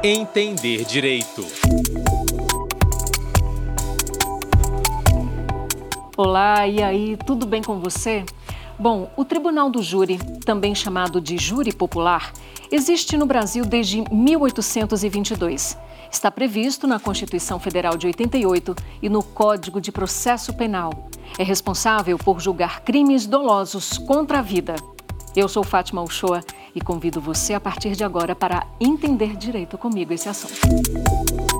Entender Direito. Olá, e aí, tudo bem com você? Bom, o Tribunal do Júri, também chamado de Júri Popular, existe no Brasil desde 1822. Está previsto na Constituição Federal de 88 e no Código de Processo Penal. É responsável por julgar crimes dolosos contra a vida. Eu sou Fátima Uchoa e convido você a partir de agora para entender direito comigo esse assunto.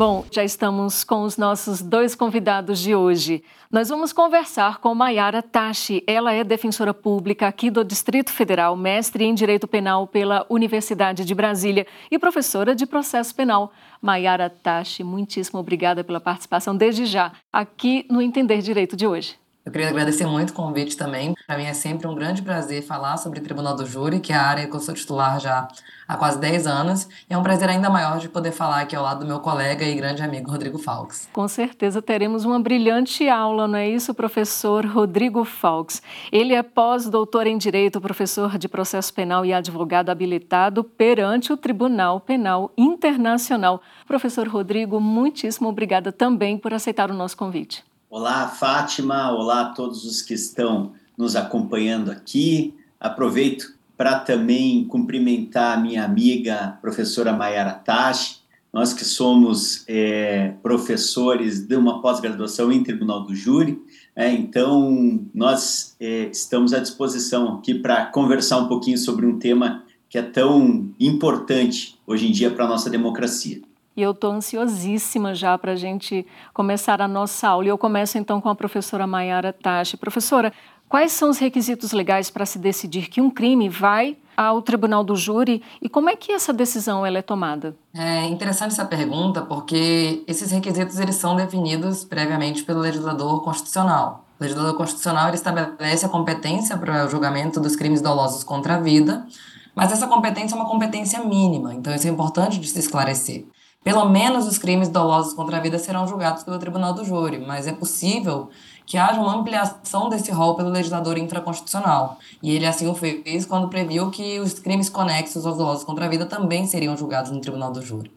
Bom, já estamos com os nossos dois convidados de hoje. Nós vamos conversar com Maiara Tachi. Ela é defensora pública aqui do Distrito Federal, mestre em Direito Penal pela Universidade de Brasília e professora de Processo Penal. Maiara Tachi, muitíssimo obrigada pela participação desde já aqui no Entender Direito de hoje. Eu queria agradecer muito o convite também. Para mim é sempre um grande prazer falar sobre o Tribunal do Júri, que é a área que eu sou titular já há quase 10 anos. E é um prazer ainda maior de poder falar aqui ao lado do meu colega e grande amigo Rodrigo Falks. Com certeza teremos uma brilhante aula, não é isso, professor Rodrigo Falks? Ele é pós-doutor em Direito, professor de Processo Penal e advogado habilitado perante o Tribunal Penal Internacional. Professor Rodrigo, muitíssimo obrigada também por aceitar o nosso convite. Olá, Fátima. Olá a todos os que estão nos acompanhando aqui. Aproveito para também cumprimentar a minha amiga professora Mayara Tachi, nós que somos é, professores de uma pós-graduação em Tribunal do Júri, é, então nós é, estamos à disposição aqui para conversar um pouquinho sobre um tema que é tão importante hoje em dia para a nossa democracia. E eu estou ansiosíssima já para a gente começar a nossa aula. E eu começo então com a professora Mayara Tachi. Professora, quais são os requisitos legais para se decidir que um crime vai ao tribunal do júri e como é que essa decisão ela é tomada? É interessante essa pergunta porque esses requisitos eles são definidos previamente pelo legislador constitucional. O legislador constitucional ele estabelece a competência para o julgamento dos crimes dolosos contra a vida, mas essa competência é uma competência mínima, então isso é importante de se esclarecer. Pelo menos os crimes dolosos contra a vida serão julgados pelo Tribunal do Júri, mas é possível que haja uma ampliação desse rol pelo legislador infraconstitucional. E ele assim o fez quando previu que os crimes conexos aos dolosos contra a vida também seriam julgados no Tribunal do Júri.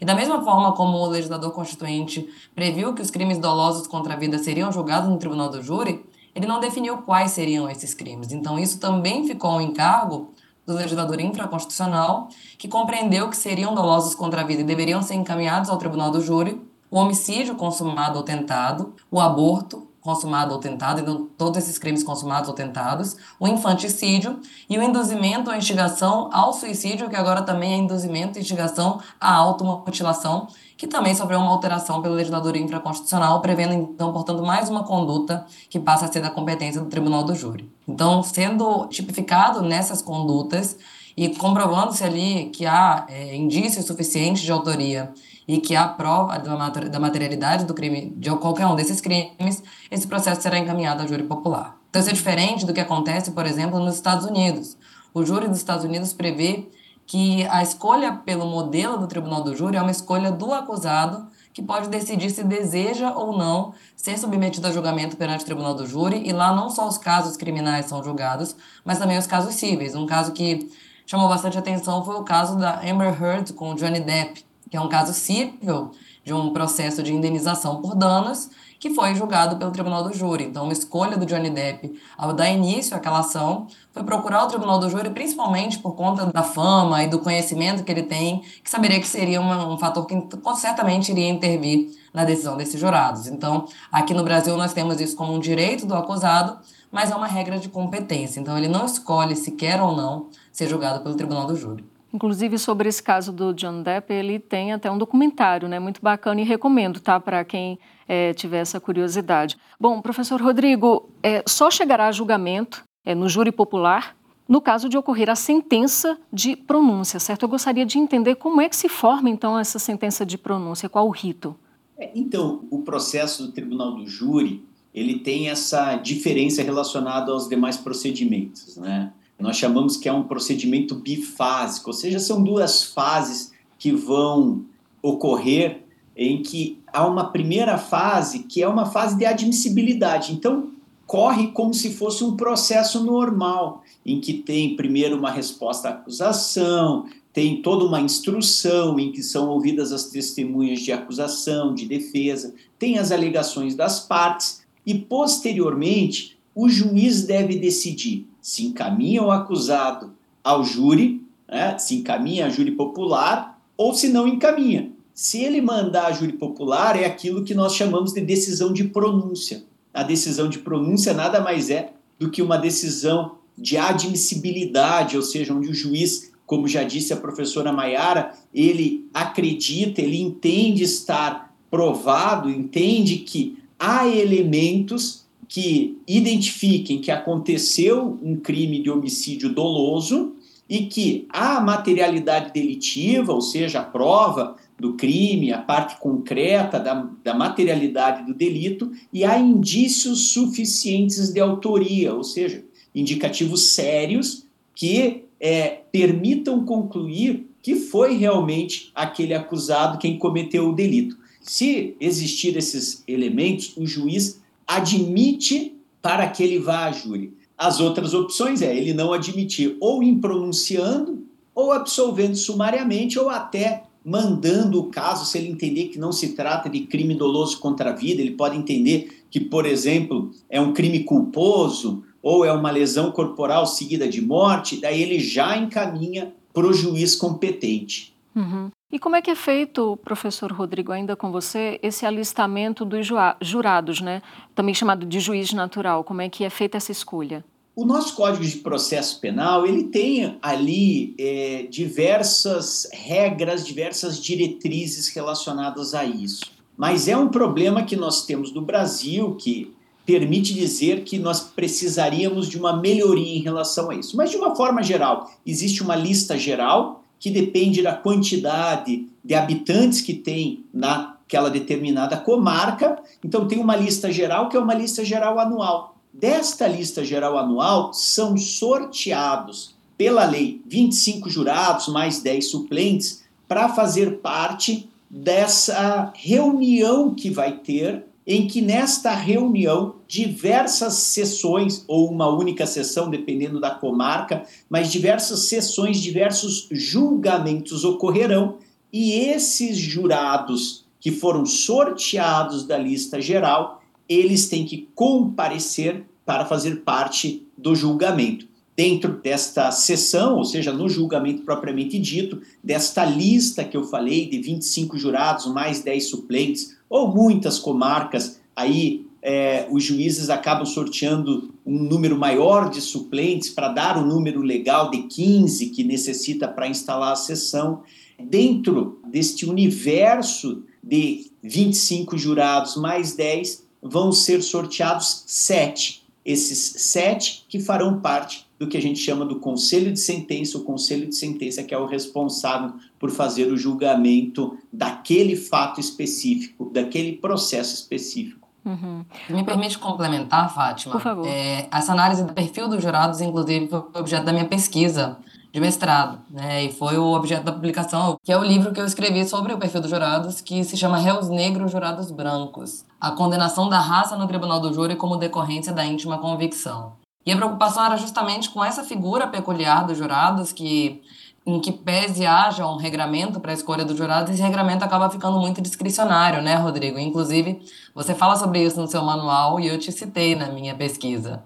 E da mesma forma como o legislador constituinte previu que os crimes dolosos contra a vida seriam julgados no Tribunal do Júri, ele não definiu quais seriam esses crimes. Então, isso também ficou um encargo do legislador infraconstitucional, que compreendeu que seriam dolosos contra a vida e deveriam ser encaminhados ao tribunal do júri o homicídio consumado ou tentado, o aborto consumado ou tentado, então todos esses crimes consumados ou tentados, o infanticídio e o induzimento ou instigação ao suicídio, que agora também é induzimento e instigação à automutilação, que também sofreu uma alteração pelo legislador infraconstitucional, prevendo, então, portanto, mais uma conduta que passa a ser da competência do Tribunal do Júri. Então, sendo tipificado nessas condutas e comprovando-se ali que há é, indícios suficientes de autoria e que há prova da materialidade do crime, de qualquer um desses crimes, esse processo será encaminhado ao júri popular. Então, isso é diferente do que acontece, por exemplo, nos Estados Unidos. O júri dos Estados Unidos prevê que a escolha pelo modelo do tribunal do júri é uma escolha do acusado que pode decidir se deseja ou não ser submetido a julgamento perante o tribunal do júri, e lá não só os casos criminais são julgados, mas também os casos cíveis. Um caso que chamou bastante atenção foi o caso da Amber Heard com Johnny Depp, que é um caso cível de um processo de indenização por danos, que foi julgado pelo Tribunal do Júri. Então, a escolha do Johnny Depp ao dar início àquela ação foi procurar o Tribunal do Júri, principalmente por conta da fama e do conhecimento que ele tem, que saberia que seria uma, um fator que certamente iria intervir na decisão desses jurados. Então, aqui no Brasil, nós temos isso como um direito do acusado, mas é uma regra de competência. Então, ele não escolhe se quer ou não ser julgado pelo Tribunal do Júri. Inclusive, sobre esse caso do John Depp, ele tem até um documentário, né? Muito bacana e recomendo, tá? Para quem é, tiver essa curiosidade. Bom, professor Rodrigo, é, só chegará a julgamento é, no júri popular no caso de ocorrer a sentença de pronúncia, certo? Eu gostaria de entender como é que se forma, então, essa sentença de pronúncia, qual o rito? É, então, o processo do tribunal do júri, ele tem essa diferença relacionada aos demais procedimentos, né? Nós chamamos que é um procedimento bifásico, ou seja, são duas fases que vão ocorrer em que há uma primeira fase que é uma fase de admissibilidade. Então, corre como se fosse um processo normal, em que tem primeiro uma resposta à acusação, tem toda uma instrução em que são ouvidas as testemunhas de acusação, de defesa, tem as alegações das partes e, posteriormente, o juiz deve decidir se encaminha o acusado ao júri, né, se encaminha a júri popular ou se não encaminha. Se ele mandar a júri popular, é aquilo que nós chamamos de decisão de pronúncia. A decisão de pronúncia nada mais é do que uma decisão de admissibilidade, ou seja, onde o juiz, como já disse a professora Maiara, ele acredita, ele entende estar provado, entende que há elementos que identifiquem que aconteceu um crime de homicídio doloso e que a materialidade delitiva, ou seja, a prova do crime, a parte concreta da, da materialidade do delito, e há indícios suficientes de autoria, ou seja, indicativos sérios que é, permitam concluir que foi realmente aquele acusado quem cometeu o delito. Se existir esses elementos, o juiz admite para que ele vá a júri. As outras opções é ele não admitir ou impronunciando, ou absolvendo sumariamente, ou até mandando o caso, se ele entender que não se trata de crime doloso contra a vida, ele pode entender que, por exemplo, é um crime culposo ou é uma lesão corporal seguida de morte, daí ele já encaminha para o juiz competente. Uhum. E como é que é feito, professor Rodrigo, ainda com você, esse alistamento dos jurados, né? também chamado de juiz natural? Como é que é feita essa escolha? O nosso Código de Processo Penal ele tem ali é, diversas regras, diversas diretrizes relacionadas a isso. Mas é um problema que nós temos no Brasil que permite dizer que nós precisaríamos de uma melhoria em relação a isso. Mas, de uma forma geral, existe uma lista geral que depende da quantidade de habitantes que tem naquela determinada comarca. Então, tem uma lista geral que é uma lista geral anual. Desta lista geral anual, são sorteados pela lei 25 jurados mais 10 suplentes para fazer parte dessa reunião que vai ter em que nesta reunião diversas sessões, ou uma única sessão, dependendo da comarca, mas diversas sessões, diversos julgamentos ocorrerão, e esses jurados que foram sorteados da lista geral, eles têm que comparecer para fazer parte do julgamento. Dentro desta sessão, ou seja, no julgamento propriamente dito, desta lista que eu falei de 25 jurados mais 10 suplentes, ou muitas comarcas, aí é, os juízes acabam sorteando um número maior de suplentes para dar o um número legal de 15 que necessita para instalar a sessão. Dentro deste universo de 25 jurados mais 10, vão ser sorteados sete. Esses sete que farão parte do que a gente chama do conselho de sentença, o conselho de sentença que é o responsável por fazer o julgamento daquele fato específico, daquele processo específico. Uhum. Me permite complementar, Fátima? Por favor. É, essa análise do perfil dos jurados, inclusive, foi objeto da minha pesquisa de mestrado, né? E foi o objeto da publicação, que é o livro que eu escrevi sobre o perfil dos jurados, que se chama Réus Negros, Jurados Brancos: A condenação da raça no Tribunal do Júri como decorrência da íntima convicção. E a preocupação era justamente com essa figura peculiar dos jurados, que em que pese haja um regramento para a escolha dos jurados, esse regramento acaba ficando muito discricionário, né, Rodrigo? Inclusive, você fala sobre isso no seu manual e eu te citei na minha pesquisa.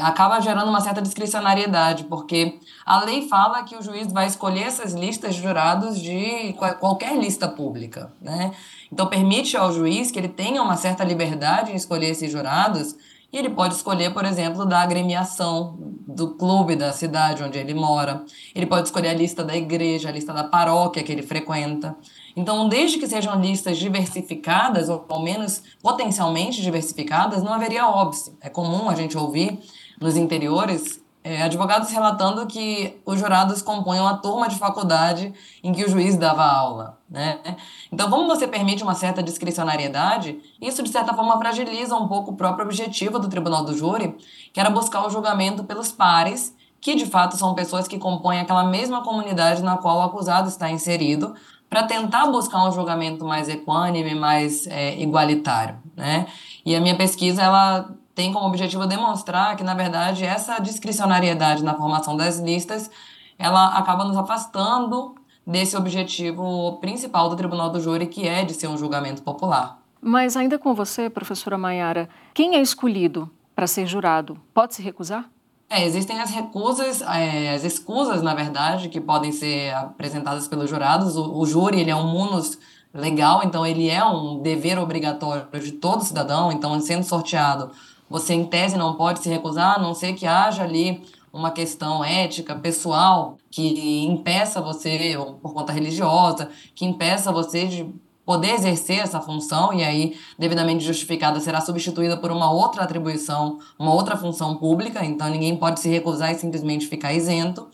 Acaba gerando uma certa discricionariedade, porque a lei fala que o juiz vai escolher essas listas de jurados de qualquer lista pública, né? Então, permite ao juiz que ele tenha uma certa liberdade em escolher esses jurados e ele pode escolher, por exemplo, da agremiação do clube da cidade onde ele mora. Ele pode escolher a lista da igreja, a lista da paróquia que ele frequenta. Então, desde que sejam listas diversificadas, ou ao menos potencialmente diversificadas, não haveria óbice. É comum a gente ouvir nos interiores é, advogados relatando que os jurados compunham a turma de faculdade em que o juiz dava aula. Né? Então, como você permite uma certa discricionariedade, isso, de certa forma, fragiliza um pouco o próprio objetivo do tribunal do júri, que era buscar o julgamento pelos pares, que de fato são pessoas que compõem aquela mesma comunidade na qual o acusado está inserido, para tentar buscar um julgamento mais equânime, mais é, igualitário. Né? E a minha pesquisa ela tem como objetivo demonstrar que, na verdade, essa discricionariedade na formação das listas, ela acaba nos afastando desse objetivo principal do Tribunal do Júri, que é de ser um julgamento popular. Mas ainda com você, professora Maiara, quem é escolhido para ser jurado pode se recusar? É, existem as recusas, é, as escusas, na verdade, que podem ser apresentadas pelos jurados. O, o júri ele é um munus legal, então ele é um dever obrigatório de todo cidadão. Então, sendo sorteado, você em tese não pode se recusar, a não ser que haja ali uma questão ética, pessoal, que impeça você, ou por conta religiosa, que impeça você de poder exercer essa função e aí devidamente justificada será substituída por uma outra atribuição, uma outra função pública, então ninguém pode se recusar e simplesmente ficar isento.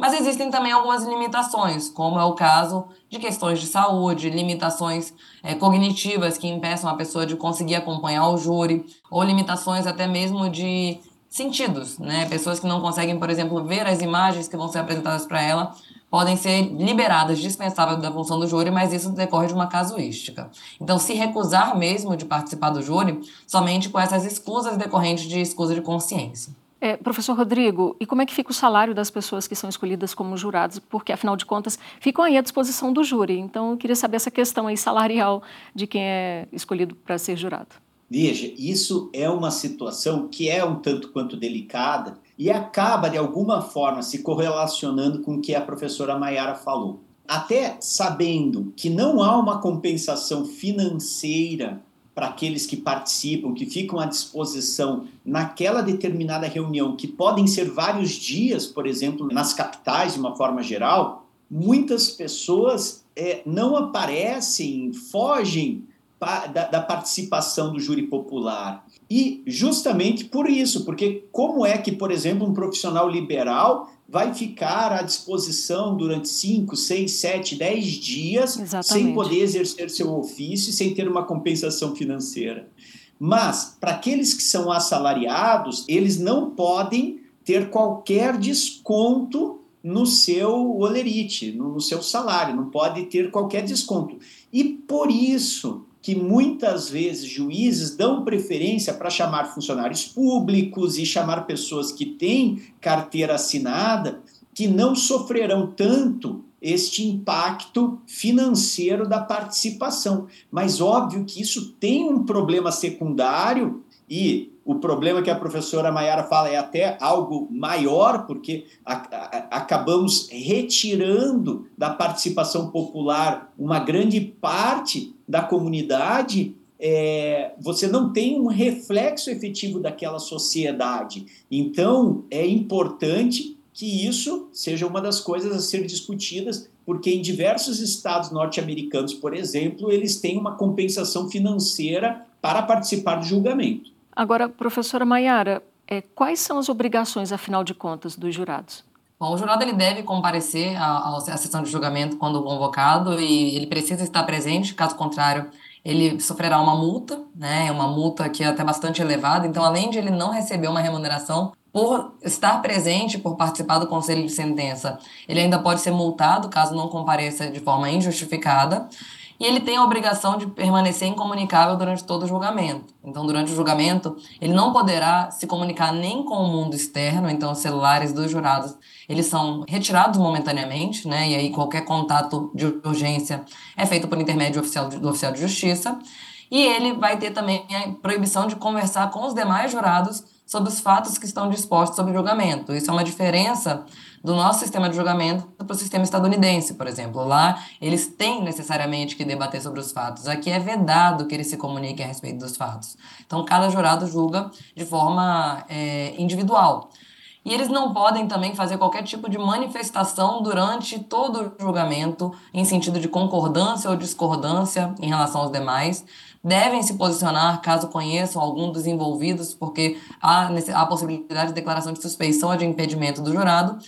Mas existem também algumas limitações, como é o caso de questões de saúde, limitações é, cognitivas que impeçam a pessoa de conseguir acompanhar o júri, ou limitações até mesmo de sentidos, né? Pessoas que não conseguem, por exemplo, ver as imagens que vão ser apresentadas para ela podem ser liberadas, dispensáveis da função do júri, mas isso decorre de uma casuística. Então, se recusar mesmo de participar do júri, somente com essas escusas decorrentes de escusa de consciência. É, professor Rodrigo, e como é que fica o salário das pessoas que são escolhidas como jurados? Porque, afinal de contas, ficam aí à disposição do júri. Então, eu queria saber essa questão aí salarial de quem é escolhido para ser jurado. Veja, isso é uma situação que é um tanto quanto delicada e acaba, de alguma forma, se correlacionando com o que a professora Maiara falou. Até sabendo que não há uma compensação financeira para aqueles que participam, que ficam à disposição naquela determinada reunião, que podem ser vários dias, por exemplo, nas capitais, de uma forma geral, muitas pessoas é, não aparecem, fogem da, da participação do júri popular. E justamente por isso, porque como é que, por exemplo, um profissional liberal vai ficar à disposição durante 5, 6, 7, 10 dias Exatamente. sem poder exercer seu ofício, sem ter uma compensação financeira. Mas, para aqueles que são assalariados, eles não podem ter qualquer desconto no seu olerite, no seu salário, não pode ter qualquer desconto. E por isso que muitas vezes juízes dão preferência para chamar funcionários públicos e chamar pessoas que têm carteira assinada, que não sofrerão tanto este impacto financeiro da participação. Mas óbvio que isso tem um problema secundário e o problema que a professora Maiara fala é até algo maior, porque a, a, acabamos retirando da participação popular uma grande parte da comunidade. É, você não tem um reflexo efetivo daquela sociedade. Então, é importante que isso seja uma das coisas a ser discutidas, porque em diversos estados norte-americanos, por exemplo, eles têm uma compensação financeira para participar do julgamento. Agora, professora Maiara, é, quais são as obrigações, afinal de contas, dos jurados? Bom, o jurado ele deve comparecer à, à sessão de julgamento quando convocado e ele precisa estar presente, caso contrário, ele sofrerá uma multa, né? Uma multa que é até bastante elevada. Então, além de ele não receber uma remuneração por estar presente, por participar do conselho de sentença, ele ainda pode ser multado caso não compareça de forma injustificada e ele tem a obrigação de permanecer incomunicável durante todo o julgamento. Então, durante o julgamento, ele não poderá se comunicar nem com o mundo externo, então os celulares dos jurados, eles são retirados momentaneamente, né? E aí qualquer contato de urgência é feito por intermédio oficial do oficial de justiça. E ele vai ter também a proibição de conversar com os demais jurados sobre os fatos que estão dispostos sobre julgamento. Isso é uma diferença do nosso sistema de julgamento para o sistema estadunidense, por exemplo. Lá, eles têm necessariamente que debater sobre os fatos. Aqui é vedado que eles se comuniquem a respeito dos fatos. Então, cada jurado julga de forma é, individual. E eles não podem também fazer qualquer tipo de manifestação durante todo o julgamento, em sentido de concordância ou discordância em relação aos demais devem se posicionar caso conheçam algum dos envolvidos, porque há, a possibilidade de declaração de suspeição ou de impedimento do jurado.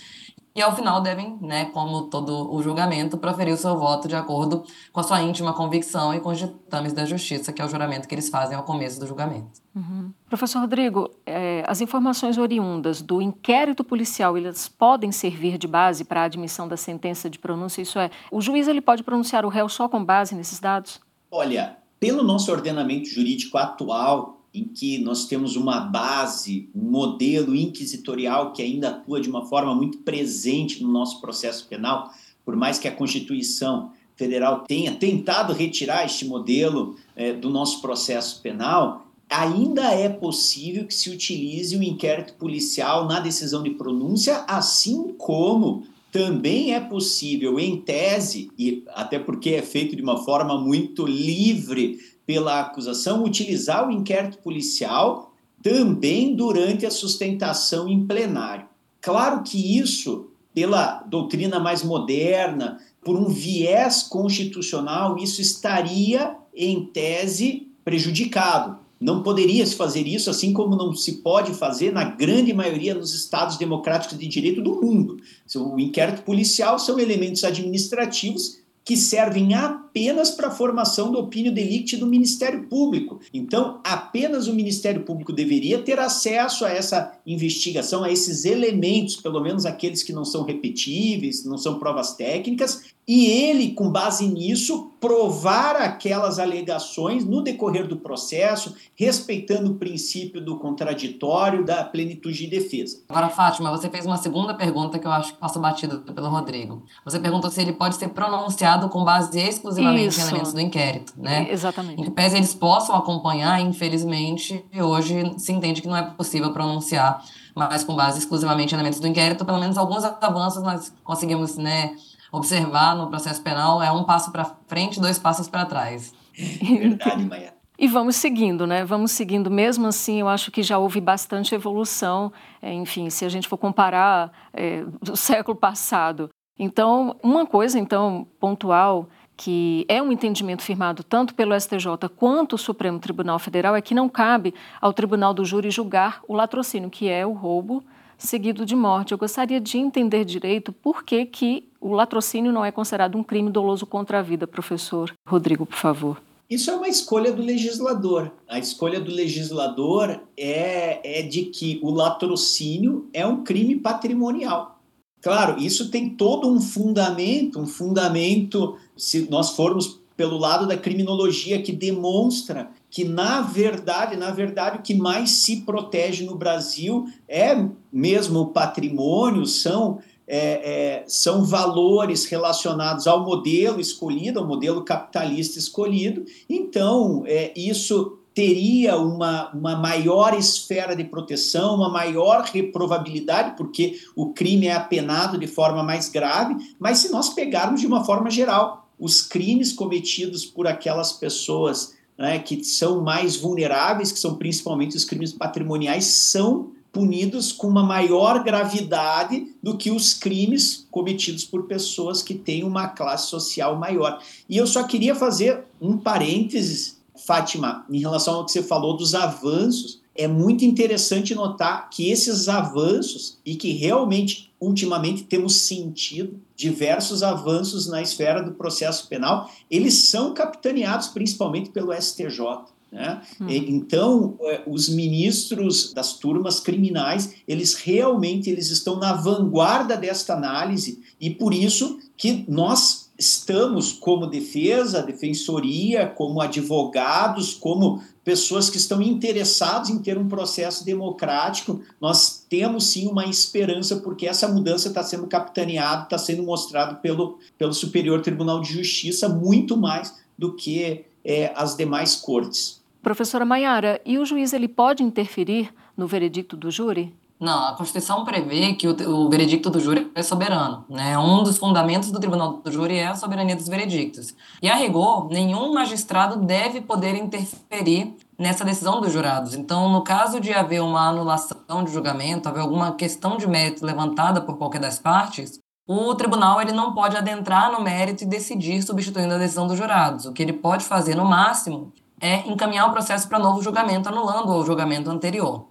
E ao final devem, né, como todo o julgamento, proferir o seu voto de acordo com a sua íntima convicção e com os ditames da justiça, que é o juramento que eles fazem ao começo do julgamento. Uhum. Professor Rodrigo, é, as informações oriundas do inquérito policial, elas podem servir de base para a admissão da sentença de pronúncia? Isso é, o juiz ele pode pronunciar o réu só com base nesses dados? Olha, pelo nosso ordenamento jurídico atual, em que nós temos uma base, um modelo inquisitorial que ainda atua de uma forma muito presente no nosso processo penal, por mais que a Constituição Federal tenha tentado retirar este modelo é, do nosso processo penal, ainda é possível que se utilize o inquérito policial na decisão de pronúncia, assim como também é possível, em tese, e até porque é feito de uma forma muito livre pela acusação, utilizar o inquérito policial também durante a sustentação em plenário. Claro que isso, pela doutrina mais moderna, por um viés constitucional, isso estaria, em tese, prejudicado. Não poderia se fazer isso, assim como não se pode fazer na grande maioria dos estados democráticos de direito do mundo. O inquérito policial são elementos administrativos que servem apenas para a formação do opinião delicti do Ministério Público. Então, apenas o Ministério Público deveria ter acesso a essa investigação, a esses elementos, pelo menos aqueles que não são repetíveis, não são provas técnicas, e ele, com base nisso, provar aquelas alegações no decorrer do processo, respeitando o princípio do contraditório, da plenitude de defesa. Agora, Fátima, você fez uma segunda pergunta que eu acho que passou batida pelo Rodrigo. Você perguntou se ele pode ser pronunciado com base exclusivamente Isso. em elementos do inquérito, né? Exatamente. Em que pese eles possam acompanhar, infelizmente, hoje se entende que não é possível pronunciar, mas com base exclusivamente em elementos do inquérito, pelo menos alguns avanços nós conseguimos, né? Observar no processo penal é um passo para frente, dois passos para trás. Verdade, Maia. E vamos seguindo, né? Vamos seguindo. Mesmo assim, eu acho que já houve bastante evolução. É, enfim, se a gente for comparar é, do século passado. Então, uma coisa, então, pontual que é um entendimento firmado tanto pelo STJ quanto o Supremo Tribunal Federal é que não cabe ao Tribunal do Júri julgar o latrocínio, que é o roubo seguido de morte. Eu gostaria de entender direito por que, que o latrocínio não é considerado um crime doloso contra a vida, professor Rodrigo, por favor. Isso é uma escolha do legislador. A escolha do legislador é, é de que o latrocínio é um crime patrimonial. Claro, isso tem todo um fundamento, um fundamento, se nós formos pelo lado da criminologia, que demonstra que na verdade, na verdade, o que mais se protege no Brasil é mesmo o patrimônio, são, é, é, são valores relacionados ao modelo escolhido, ao modelo capitalista escolhido. Então, é, isso teria uma, uma maior esfera de proteção, uma maior reprovabilidade, porque o crime é apenado de forma mais grave, mas se nós pegarmos de uma forma geral, os crimes cometidos por aquelas pessoas né, que são mais vulneráveis, que são principalmente os crimes patrimoniais, são punidos com uma maior gravidade do que os crimes cometidos por pessoas que têm uma classe social maior. E eu só queria fazer um parênteses, Fátima, em relação ao que você falou dos avanços. É muito interessante notar que esses avanços, e que realmente ultimamente temos sentido diversos avanços na esfera do processo penal, eles são capitaneados principalmente pelo STJ. Né? Hum. Então, é, os ministros das turmas criminais, eles realmente eles estão na vanguarda desta análise e por isso que nós estamos como defesa, defensoria, como advogados, como pessoas que estão interessados em ter um processo democrático, nós temos sim uma esperança, porque essa mudança está sendo capitaneada, está sendo mostrado pelo, pelo Superior Tribunal de Justiça muito mais do que é, as demais cortes. Professora Maiara, e o juiz ele pode interferir no veredicto do júri? Não, a Constituição prevê que o, o, veredicto do júri é soberano. Né? Um dos fundamentos do Tribunal do Júri é a soberania dos veredictos. E, a rigor, nenhum magistrado deve poder interferir nessa decisão dos jurados. Então, no caso de haver uma anulação de julgamento, haver alguma questão de mérito levantada por qualquer das partes, o tribunal ele não pode adentrar no mérito e decidir substituindo a decisão dos jurados. O que ele pode fazer, no máximo, é encaminhar o processo para novo julgamento, anulando o julgamento anterior.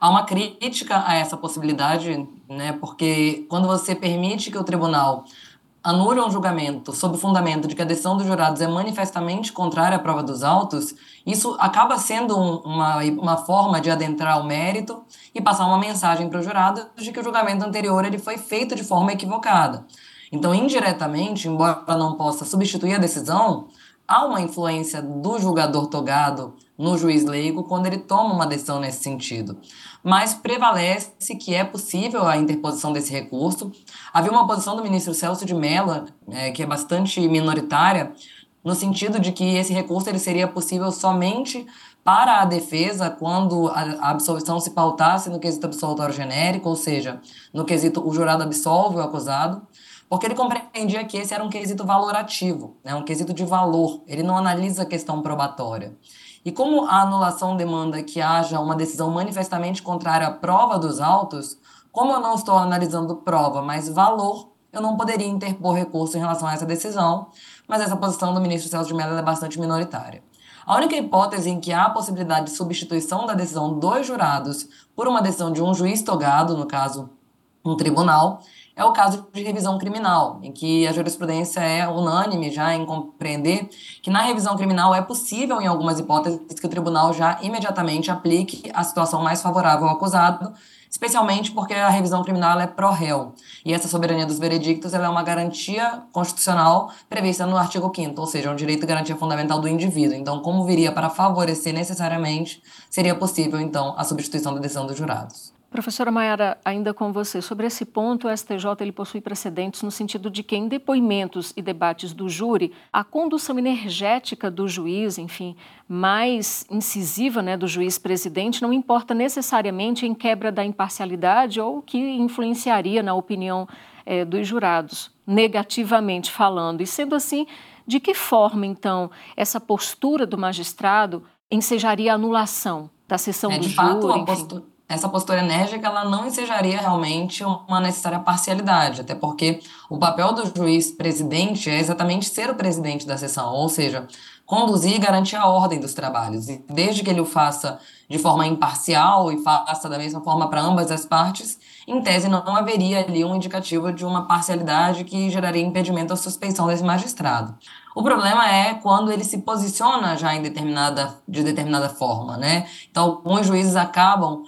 Há uma crítica a essa possibilidade, né, porque quando você permite que o tribunal anule um julgamento sob o fundamento de que a decisão dos jurados é manifestamente contrária à prova dos autos, isso acaba sendo um, uma, uma forma de adentrar o mérito e passar uma mensagem para o jurado de que o julgamento anterior ele foi feito de forma equivocada. Então, indiretamente, embora não possa substituir a decisão, há uma influência do julgador togado no juiz leigo quando ele toma uma decisão nesse sentido. Mas prevalece que é possível a interposição desse recurso. Havia uma posição do ministro Celso de Mello, é, que é bastante minoritária, no sentido de que esse recurso ele seria possível somente para a defesa quando a absolvição se pautasse no quesito absolutório genérico, ou seja, no quesito o jurado absolve o acusado, porque ele compreendia que esse era um quesito valorativo, né, um quesito de valor, ele não analisa a questão probatória. E como a anulação demanda que haja uma decisão manifestamente contrária à prova dos autos, como eu não estou analisando prova, mas valor, eu não poderia interpor recurso em relação a essa decisão, mas essa posição do ministro Celso de Mello é bastante minoritária. A única hipótese em que há a possibilidade de substituição da decisão dos jurados por uma decisão de um juiz togado, no caso, um tribunal, é o caso de revisão criminal, em que a jurisprudência é unânime já em compreender que na revisão criminal é possível, em algumas hipóteses, que o tribunal já imediatamente aplique a situação mais favorável ao acusado, especialmente porque a revisão criminal é pró-réu. E essa soberania dos veredictos é uma garantia constitucional prevista no artigo 5 ou seja, um direito e garantia fundamental do indivíduo. Então, como viria para favorecer necessariamente, seria possível, então, a substituição da decisão dos jurados. Professora Maiara, ainda com você, sobre esse ponto, o STJ ele possui precedentes no sentido de que, em depoimentos e debates do júri, a condução energética do juiz, enfim, mais incisiva né, do juiz presidente, não importa necessariamente em quebra da imparcialidade ou que influenciaria na opinião é, dos jurados, negativamente falando. E sendo assim, de que forma, então, essa postura do magistrado ensejaria a anulação da sessão é, do de fato, júri? Postura essa postura enérgica ela não ensejaria realmente uma necessária parcialidade, até porque o papel do juiz presidente é exatamente ser o presidente da sessão, ou seja, conduzir e garantir a ordem dos trabalhos. E desde que ele o faça de forma imparcial e faça da mesma forma para ambas as partes, em tese não haveria ali um indicativo de uma parcialidade que geraria impedimento à suspeição desse magistrado. O problema é quando ele se posiciona já em determinada, de determinada forma, né? Então, alguns juízes acabam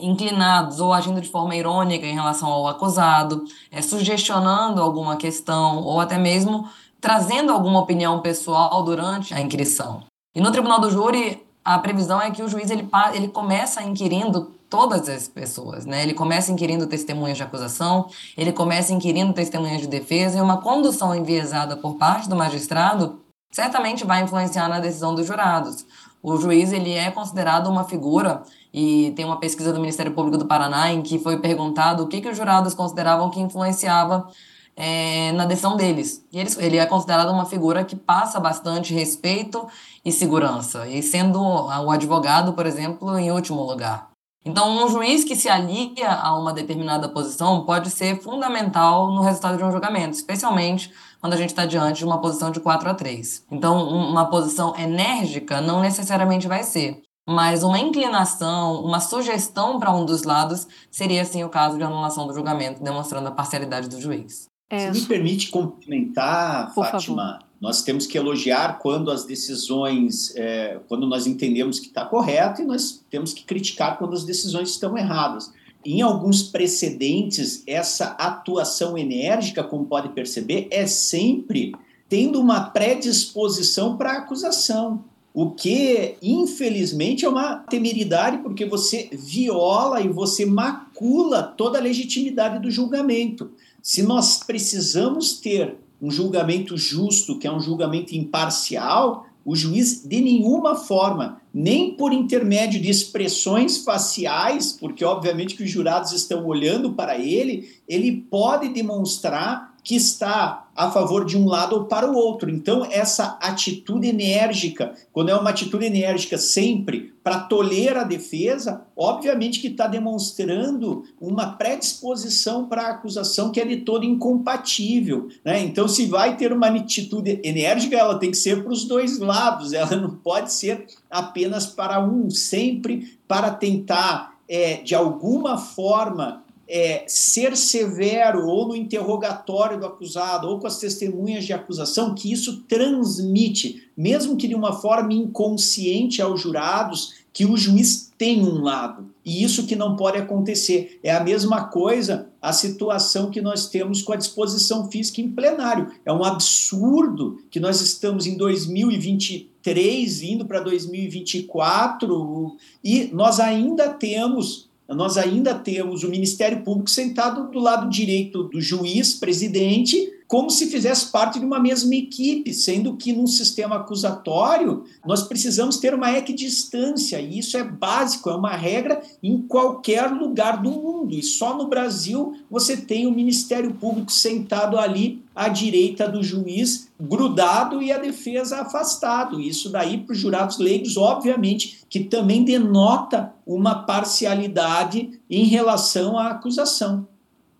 inclinados ou agindo de forma irônica em relação ao acusado, é, sugestionando alguma questão ou até mesmo trazendo alguma opinião pessoal durante a inquirição. E no tribunal do júri, a previsão é que o juiz ele, ele começa inquirindo todas as pessoas, né? Ele começa inquirindo testemunhas de acusação, ele começa inquirindo testemunhas de defesa e uma condução enviesada por parte do magistrado certamente vai influenciar na decisão dos jurados. O juiz ele é considerado uma figura e tem uma pesquisa do Ministério Público do Paraná em que foi perguntado o que, que os jurados consideravam que influenciava é, na decisão deles. E eles, ele é considerado uma figura que passa bastante respeito e segurança, e sendo o advogado, por exemplo, em último lugar. Então, um juiz que se alia a uma determinada posição pode ser fundamental no resultado de um julgamento, especialmente quando a gente está diante de uma posição de 4 a 3. Então, uma posição enérgica não necessariamente vai ser mas uma inclinação, uma sugestão para um dos lados seria, assim, o caso de anulação do julgamento, demonstrando a parcialidade do juiz. É, Se me permite complementar, Por Fátima, favor. nós temos que elogiar quando as decisões, é, quando nós entendemos que está correto, e nós temos que criticar quando as decisões estão erradas. Em alguns precedentes, essa atuação enérgica, como pode perceber, é sempre tendo uma predisposição para a acusação. O que, infelizmente, é uma temeridade, porque você viola e você macula toda a legitimidade do julgamento. Se nós precisamos ter um julgamento justo, que é um julgamento imparcial, o juiz, de nenhuma forma, nem por intermédio de expressões faciais, porque obviamente que os jurados estão olhando para ele, ele pode demonstrar que está a favor de um lado ou para o outro. Então, essa atitude enérgica, quando é uma atitude enérgica sempre para tolher a defesa, obviamente que está demonstrando uma predisposição para a acusação que é de todo incompatível. Né? Então, se vai ter uma atitude enérgica, ela tem que ser para os dois lados, ela não pode ser apenas para um, sempre para tentar, é, de alguma forma, é, ser severo ou no interrogatório do acusado ou com as testemunhas de acusação, que isso transmite, mesmo que de uma forma inconsciente aos jurados, que o juiz tem um lado. E isso que não pode acontecer. É a mesma coisa a situação que nós temos com a disposição física em plenário. É um absurdo que nós estamos em 2023 indo para 2024 e nós ainda temos nós ainda temos o Ministério Público sentado do lado direito do juiz, presidente, como se fizesse parte de uma mesma equipe, sendo que num sistema acusatório nós precisamos ter uma equidistância, e isso é básico, é uma regra em qualquer lugar do mundo. E só no Brasil você tem o Ministério Público sentado ali à direita do juiz, grudado e a defesa afastado. Isso daí para os jurados leigos, obviamente, que também denota uma parcialidade em relação à acusação.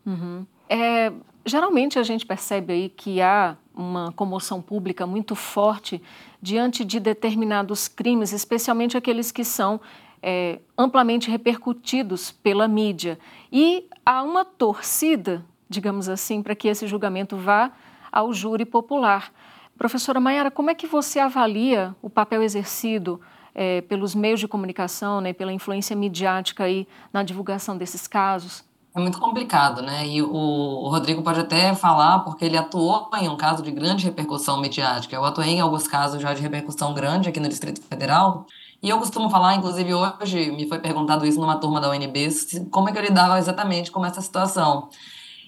Uhum. É, Geralmente a gente percebe aí que há uma comoção pública muito forte diante de determinados crimes, especialmente aqueles que são é, amplamente repercutidos pela mídia. E há uma torcida, digamos assim, para que esse julgamento vá ao júri popular. Professora Maiara, como é que você avalia o papel exercido é, pelos meios de comunicação, né, pela influência midiática aí na divulgação desses casos? É muito complicado, né? E o, Rodrigo pode até falar, porque ele atuou em um caso de grande repercussão midiática. Eu atuei em alguns casos já de repercussão grande aqui no Distrito Federal. E eu costumo falar, inclusive hoje me foi perguntado isso numa turma da UNB, como é que eu lidava exatamente com essa situação.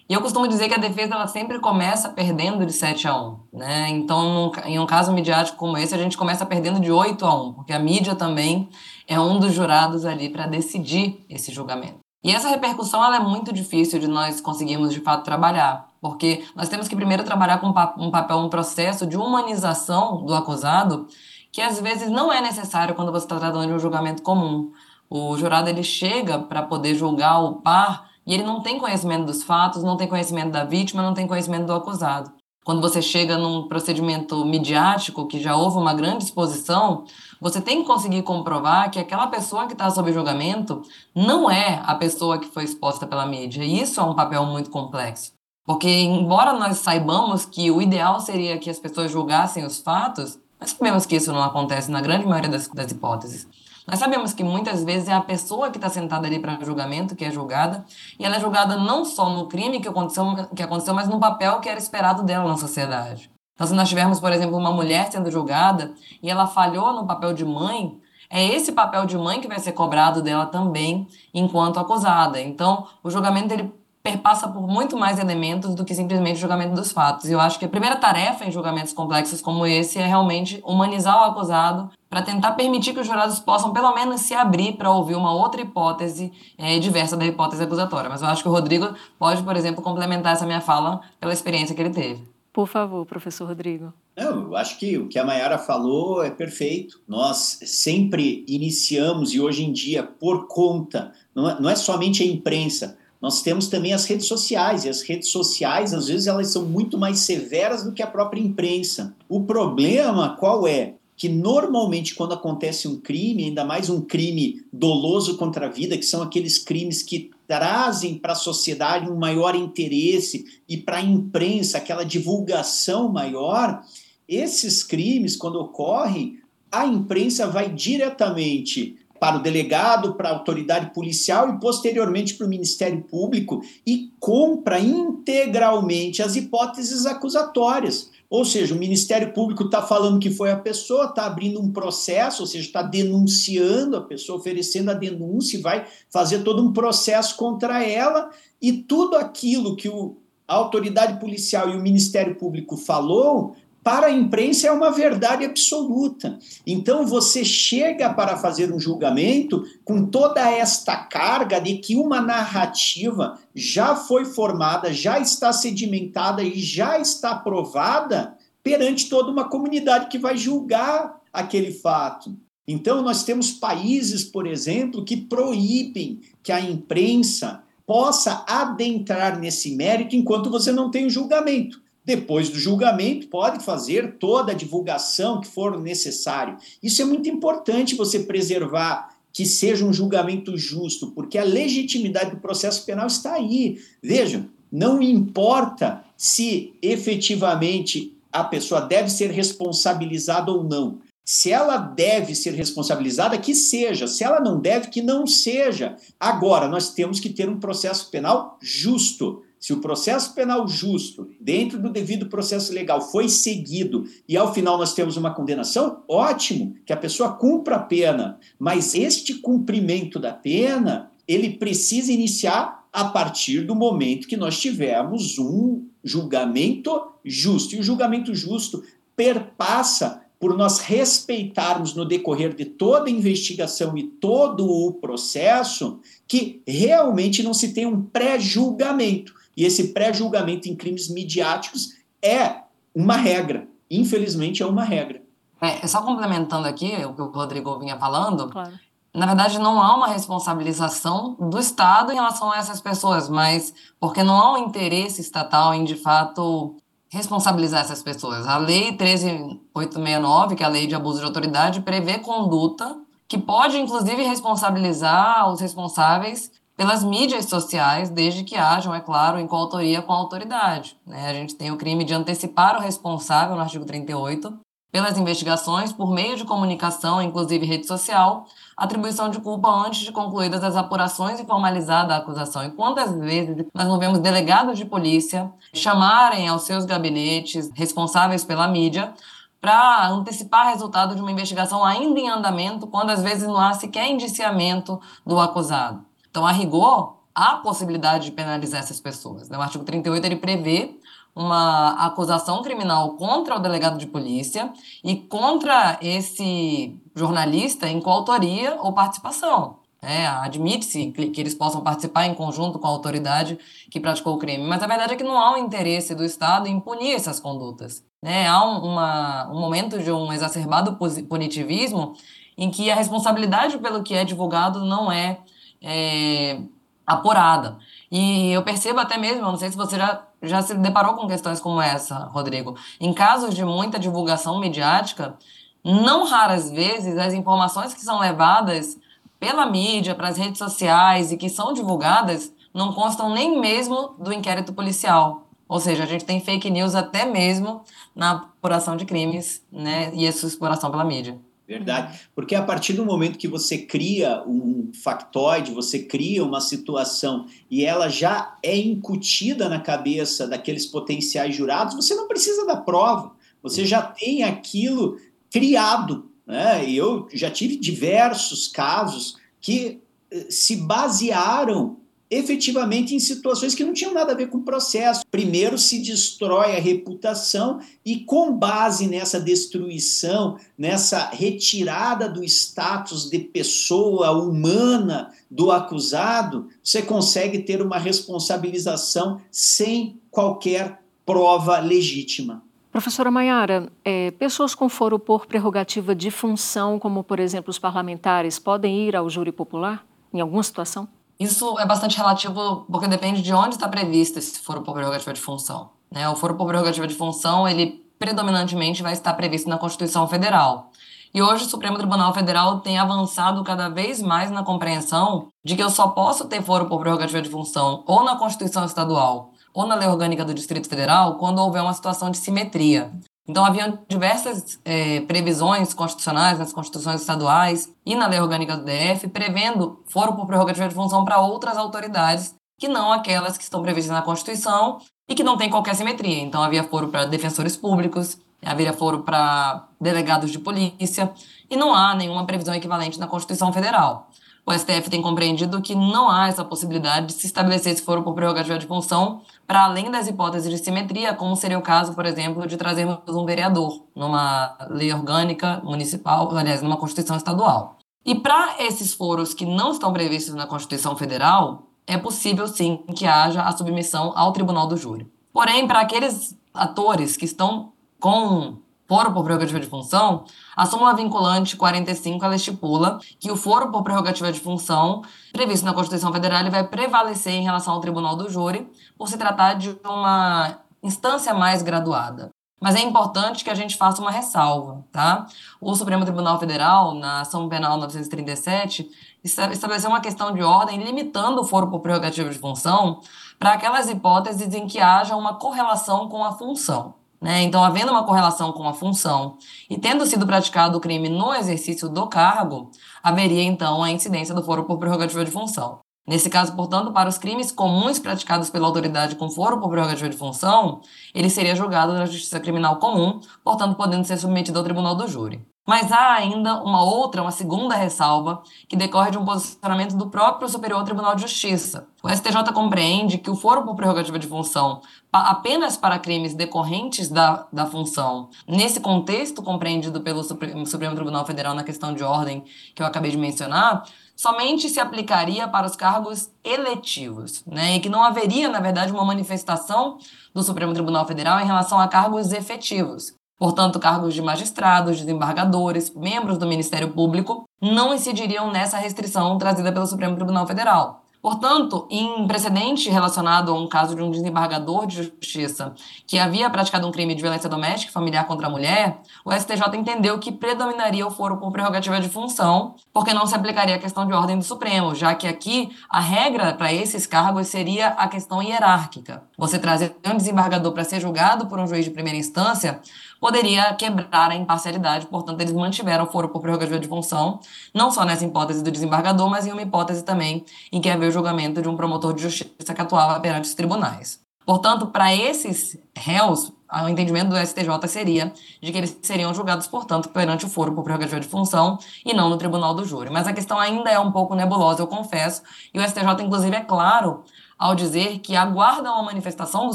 E eu costumo dizer que a defesa ela sempre começa perdendo de 7 a 1, né? Então, em um caso midiático como esse, a gente começa perdendo de 8 a 1, porque a mídia também é um dos jurados ali para decidir esse julgamento. E essa repercussão ela é muito difícil de nós conseguirmos de fato trabalhar, porque nós temos que primeiro trabalhar com um papel, um processo de humanização do acusado, que às vezes não é necessário quando você está tratando de um julgamento comum. O jurado ele chega para poder julgar o par e ele não tem conhecimento dos fatos, não tem conhecimento da vítima, não tem conhecimento do acusado. Quando você chega num procedimento midiático, que já houve uma grande exposição, você tem que conseguir comprovar que aquela pessoa que está sob julgamento não é a pessoa que foi exposta pela mídia. E isso é um papel muito complexo. Porque, embora nós saibamos que o ideal seria que as pessoas julgassem os fatos, nós sabemos que isso não acontece na grande maioria das, das hipóteses. Nós sabemos que muitas vezes é a pessoa que está sentada ali para julgamento que é julgada, e ela é julgada não só no crime que aconteceu, que aconteceu, mas no papel que era esperado dela na sociedade. Então, se nós tivermos, por exemplo, uma mulher sendo julgada e ela falhou no papel de mãe, é esse papel de mãe que vai ser cobrado dela também enquanto acusada. Então, o julgamento ele perpassa por muito mais elementos do que simplesmente o julgamento dos fatos. E eu acho que a primeira tarefa em julgamentos complexos como esse é realmente humanizar o acusado para tentar permitir que os jurados possam pelo menos se abrir para ouvir uma outra hipótese é, diversa da hipótese acusatória. Mas eu acho que o Rodrigo pode, por exemplo, complementar essa minha fala pela experiência que ele teve. Por favor, professor Rodrigo. Não, eu acho que o que a Mayara falou é perfeito. Nós sempre iniciamos, e hoje em dia, por conta, não é, não é somente a imprensa, nós temos também as redes sociais, e as redes sociais, às vezes, elas são muito mais severas do que a própria imprensa. O problema qual é? que normalmente quando acontece um crime, ainda mais um crime doloso contra a vida, que são aqueles crimes que trazem para a sociedade um maior interesse e para a imprensa aquela divulgação maior, esses crimes, quando ocorrem, a imprensa vai diretamente para o delegado, para a autoridade policial e posteriormente para o Ministério Público e compra integralmente as hipóteses acusatórias. Ou seja, o Ministério Público está falando que foi a pessoa, está abrindo um processo, ou seja, está denunciando a pessoa, oferecendo a denúncia e vai fazer todo um processo contra ela, e tudo aquilo que o, a autoridade policial e o Ministério Público falou para a imprensa é uma verdade absoluta. Então você chega para fazer um julgamento com toda esta carga de que uma narrativa já foi formada, já está sedimentada e já está provada perante toda uma comunidade que vai julgar aquele fato. Então nós temos países, por exemplo, que proíbem que a imprensa possa adentrar nesse mérito enquanto você não tem o julgamento. Depois do julgamento, pode fazer toda a divulgação que for necessário. Isso é muito importante você preservar que seja um julgamento justo, porque a legitimidade do processo penal está aí. Vejam, não importa se efetivamente a pessoa deve ser responsabilizada ou não. Se ela deve ser responsabilizada, que seja. Se ela não deve, que não seja. Agora, nós temos que ter um processo penal justo. Se o processo penal justo, dentro do devido processo legal, foi seguido e ao final nós temos uma condenação, ótimo, que a pessoa cumpra a pena. Mas este cumprimento da pena, ele precisa iniciar a partir do momento que nós tivermos um julgamento justo. E o julgamento justo perpassa por nós respeitarmos no decorrer de toda a investigação e todo o processo que realmente não se tem um pré-julgamento. E esse pré-julgamento em crimes midiáticos é uma regra. Infelizmente, é uma regra. É, só complementando aqui o que o Rodrigo vinha falando, claro. na verdade não há uma responsabilização do Estado em relação a essas pessoas, mas porque não há um interesse estatal em, de fato, responsabilizar essas pessoas. A Lei 13869, que é a Lei de Abuso de Autoridade, prevê conduta que pode, inclusive, responsabilizar os responsáveis pelas mídias sociais, desde que hajam, é claro, em coautoria com a autoridade. Né? A gente tem o crime de antecipar o responsável, no artigo 38, pelas investigações por meio de comunicação, inclusive rede social, atribuição de culpa antes de concluídas as apurações e formalizada a acusação. E quantas vezes nós não vemos delegados de polícia chamarem aos seus gabinetes responsáveis pela mídia para antecipar resultado de uma investigação ainda em andamento, quando às vezes não há sequer indiciamento do acusado. Então, a rigor, há possibilidade de penalizar essas pessoas. Né? O artigo 38 ele prevê uma acusação criminal contra o delegado de polícia e contra esse jornalista em coautoria ou participação. É, Admite-se que eles possam participar em conjunto com a autoridade que praticou o crime, mas a verdade é que não há um interesse do Estado em punir essas condutas. Né? Há um, uma, um momento de um exacerbado punitivismo em que a responsabilidade pelo que é divulgado não é, é apurada. E eu percebo até mesmo, não sei se você já, já se deparou com questões como essa, Rodrigo. Em casos de muita divulgação midiática, não raras vezes as informações que são levadas pela mídia, para as redes sociais e que são divulgadas não constam nem mesmo do inquérito policial. Ou seja, a gente tem fake news até mesmo na apuração de crimes, né, e a sua exploração pela mídia. Verdade. Porque a partir do momento que você cria um factoide, você cria uma situação e ela já é incutida na cabeça daqueles potenciais jurados, você não precisa da prova. Você já tem aquilo criado. Né? E eu já tive diversos casos que eh, se basearam efetivamente em situações que não tinham nada a ver com o processo. Primeiro se destrói a reputação e com base nessa destruição, nessa retirada do status de pessoa humana do acusado, você consegue ter uma responsabilização sem qualquer prova legítima. Professora Maiara, é, pessoas com foro por prerrogativa de função, como por exemplo os parlamentares, podem ir ao júri popular em alguma situação? Isso é bastante relativo porque depende de onde está previsto esse foro por prerrogativa de função. Né? O foro por prerrogativa de função, ele predominantemente vai estar previsto na Constituição Federal. E hoje o Supremo Tribunal Federal tem avançado cada vez mais na compreensão de que eu só posso ter foro por prerrogativa de função ou na Constituição Estadual ou na Lei Orgânica do Distrito Federal quando houver uma situação de simetria. Então, haviam diversas é, previsões constitucionais nas constituições estaduais e na lei orgânica do DF, prevendo foro por prerrogativa de função para outras autoridades que não aquelas que estão previstas na Constituição e que não tem qualquer simetria. Então, havia foro para defensores públicos, havia foro para delegados de polícia, e não há nenhuma previsão equivalente na Constituição Federal o STF tem compreendido que não há essa possibilidade de se estabelecer esse foro por prerrogativa de função para além das hipóteses de simetria, como seria o caso, por exemplo, de trazermos um vereador numa lei orgânica municipal, aliás, numa Constituição estadual. E para esses foros que não estão previstos na Constituição Federal, é possível sim que haja a submissão ao Tribunal do Júri. Porém, para aqueles atores que estão com foro por prerrogativa de função, a súmula vinculante 45 ela estipula que o foro por prerrogativa de função previsto na Constituição Federal ele vai prevalecer em relação ao Tribunal do Júri por se tratar de uma instância mais graduada. Mas é importante que a gente faça uma ressalva, tá? O Supremo Tribunal Federal, na ação penal 937, estabeleceu uma questão de ordem limitando o foro por prerrogativa de função para aquelas hipóteses em que haja uma correlação com a função. Né? Então, havendo uma correlação com a função e tendo sido praticado o crime no exercício do cargo, haveria então a incidência do foro por prerrogativa de função. Nesse caso, portanto, para os crimes comuns praticados pela autoridade com foro por prerrogativa de função, ele seria julgado na justiça criminal comum, portanto, podendo ser submetido ao tribunal do júri. Mas há ainda uma outra, uma segunda ressalva, que decorre de um posicionamento do próprio Superior Tribunal de Justiça. O STJ compreende que o foro por prerrogativa de função apenas para crimes decorrentes da, da função, nesse contexto compreendido pelo Supremo, Tribunal Federal na questão de ordem que eu acabei de mencionar, somente se aplicaria para os cargos eletivos, né? E que não haveria, na verdade, uma manifestação do Supremo Tribunal Federal em relação a cargos efetivos. Portanto, cargos de magistrados, desembargadores, membros do Ministério Público não incidiriam nessa restrição trazida pelo Supremo Tribunal Federal. Portanto, em precedente relacionado a um caso de um desembargador de justiça que havia praticado um crime de violência doméstica e familiar contra a mulher, o STJ entendeu que predominaria o foro por prerrogativa de função, porque não se aplicaria a questão de ordem do Supremo, já que aqui a regra para esses cargos seria a questão hierárquica. Você trazer um desembargador para ser julgado por um juiz de primeira instância poderia quebrar a imparcialidade, portanto, eles mantiveram o foro por prerrogativa de função, não só nessa hipótese do desembargador, mas em uma hipótese também em que havia o julgamento de um promotor de justiça que atuava perante os tribunais. Portanto, para esses réus, o entendimento do STJ seria de que eles seriam julgados, portanto, perante o foro por prerrogativa de função e não no tribunal do júri. Mas a questão ainda é um pouco nebulosa, eu confesso, e o STJ, inclusive, é claro ao dizer que aguardam a manifestação do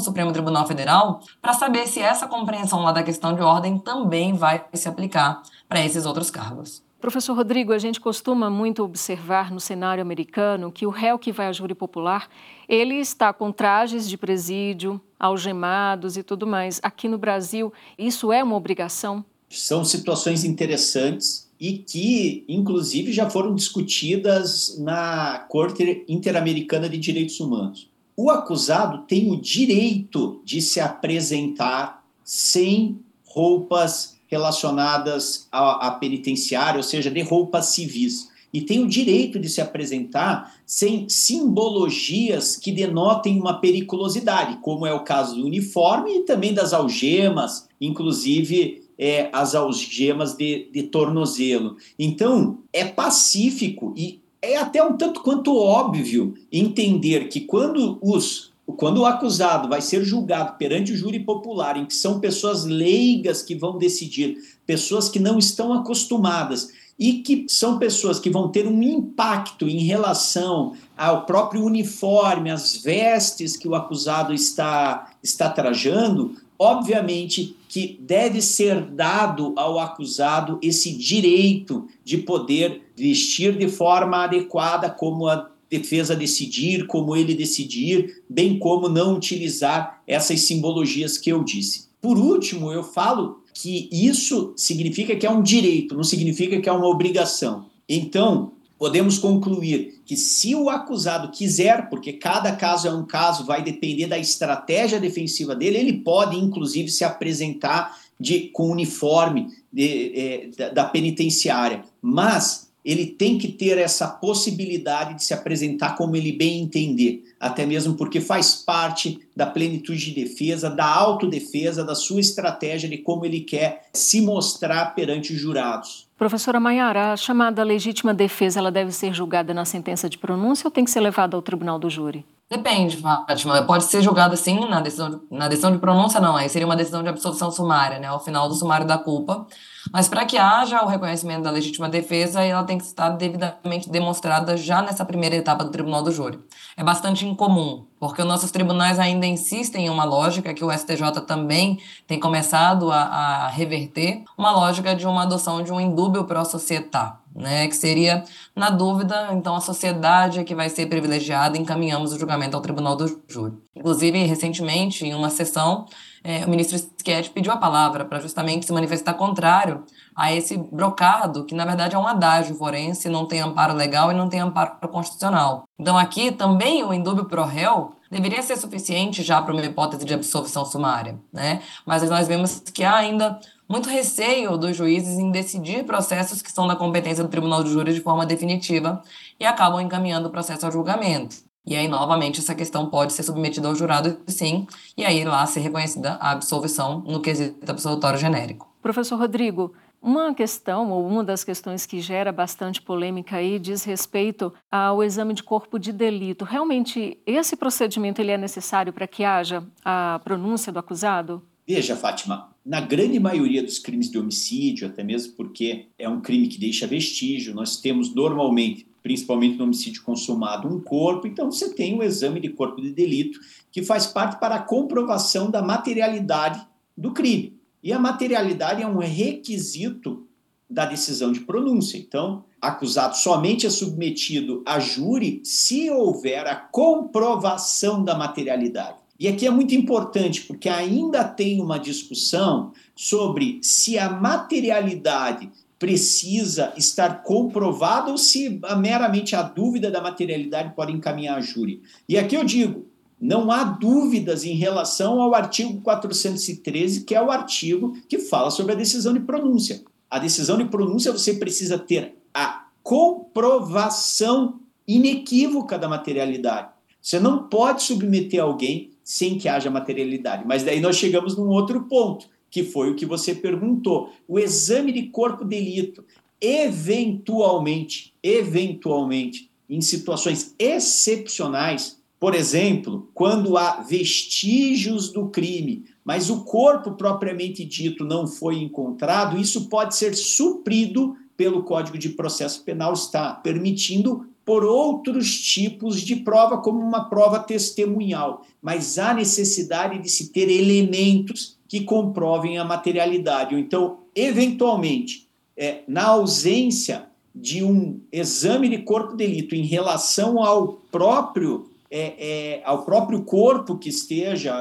Supremo Tribunal Federal para saber se essa compreensão lá da questão de ordem também vai se aplicar para esses outros cargos. Professor Rodrigo, a gente costuma muito observar no cenário americano que o réu que vai a júri popular, ele está com trajes de presídio, algemados e tudo mais. Aqui no Brasil, isso é uma obrigação? São situações interessantes e que, inclusive, já foram discutidas na Corte Interamericana de Direitos Humanos. O acusado tem o direito de se apresentar sem roupas relacionadas à, à penitenciária, ou seja, de roupas civis. E tem o direito de se apresentar sem simbologias que denotem uma periculosidade, como é o caso do uniforme e também das algemas, inclusive é, as algemas de, de tornozelo. Então, é pacífico e é até um tanto quanto óbvio entender que quando os quando o acusado vai ser julgado perante o júri popular, em que são pessoas leigas que vão decidir, pessoas que não estão acostumadas e que são pessoas que vão ter um impacto em relação ao próprio uniforme, às vestes que o acusado está, está trajando, obviamente que deve ser dado ao acusado esse direito de poder vestir de forma adequada como a defesa decidir, como ele decidir, bem como não utilizar essas simbologias que eu disse. Por último, eu falo que isso significa que é um direito, não significa que é uma obrigação. Então, podemos concluir que se o acusado quiser, porque cada caso é um caso, vai depender da estratégia defensiva dele, ele pode inclusive se apresentar de, com uniforme de, da, da penitenciária, mas ele tem que ter essa possibilidade de se apresentar como ele bem entender, até mesmo porque faz parte da plenitude de defesa, da autodefesa, da sua estratégia de como ele quer se mostrar perante os jurados. Professora Maiara, a chamada legítima defesa ela deve ser julgada na sentença de pronúncia ou tem que ser levada ao tribunal do júri? Depende, Fátima. Pode ser julgada sim na decisão, de, na decisão de pronúncia, não. Aí seria uma decisão de absolvição sumária, né? Ao final do sumário da culpa. Mas para que haja o reconhecimento da legítima defesa, ela tem que estar devidamente demonstrada já nessa primeira etapa do tribunal do júri. É bastante incomum, porque os nossos tribunais ainda insistem em uma lógica que o STJ também tem começado a, a reverter, uma lógica de uma adoção de um indúbio pro società né, que seria, na dúvida, então a sociedade é que vai ser privilegiada, encaminhamos o julgamento ao tribunal do júri. Inclusive, recentemente, em uma sessão, é, o ministro Schietti pediu a palavra para justamente se manifestar contrário a esse brocado, que na verdade é um adágio forense, não tem amparo legal e não tem amparo constitucional. Então aqui também o indúbio pro réu deveria ser suficiente já para uma hipótese de absolvição sumária, né? Mas nós vemos que há ainda muito receio dos juízes em decidir processos que são da competência do Tribunal de Júri de forma definitiva e acabam encaminhando o processo ao julgamento. E aí, novamente, essa questão pode ser submetida ao jurado, sim, e aí lá ser reconhecida a absolvição no quesito absolutório genérico. Professor Rodrigo, uma questão, ou uma das questões que gera bastante polêmica aí, diz respeito ao exame de corpo de delito. Realmente, esse procedimento ele é necessário para que haja a pronúncia do acusado? Veja, Fátima, na grande maioria dos crimes de homicídio, até mesmo porque é um crime que deixa vestígio, nós temos normalmente, principalmente no homicídio consumado, um corpo, então você tem o um exame de corpo de delito, que faz parte para a comprovação da materialidade do crime. E a materialidade é um requisito da decisão de pronúncia. Então, acusado somente é submetido a júri se houver a comprovação da materialidade. E aqui é muito importante, porque ainda tem uma discussão sobre se a materialidade precisa estar comprovada ou se meramente a dúvida da materialidade pode encaminhar a júri. E aqui eu digo, não há dúvidas em relação ao artigo 413, que é o artigo que fala sobre a decisão de pronúncia. A decisão de pronúncia você precisa ter a comprovação inequívoca da materialidade. Você não pode submeter alguém sem que haja materialidade. Mas daí nós chegamos num outro ponto, que foi o que você perguntou. O exame de corpo de delito, eventualmente, eventualmente, em situações excepcionais, por exemplo, quando há vestígios do crime, mas o corpo propriamente dito não foi encontrado, isso pode ser suprido pelo Código de Processo Penal, está permitindo por outros tipos de prova, como uma prova testemunhal, mas há necessidade de se ter elementos que comprovem a materialidade. Então, eventualmente, é, na ausência de um exame de corpo de delito em relação ao próprio é, é, ao próprio corpo que esteja,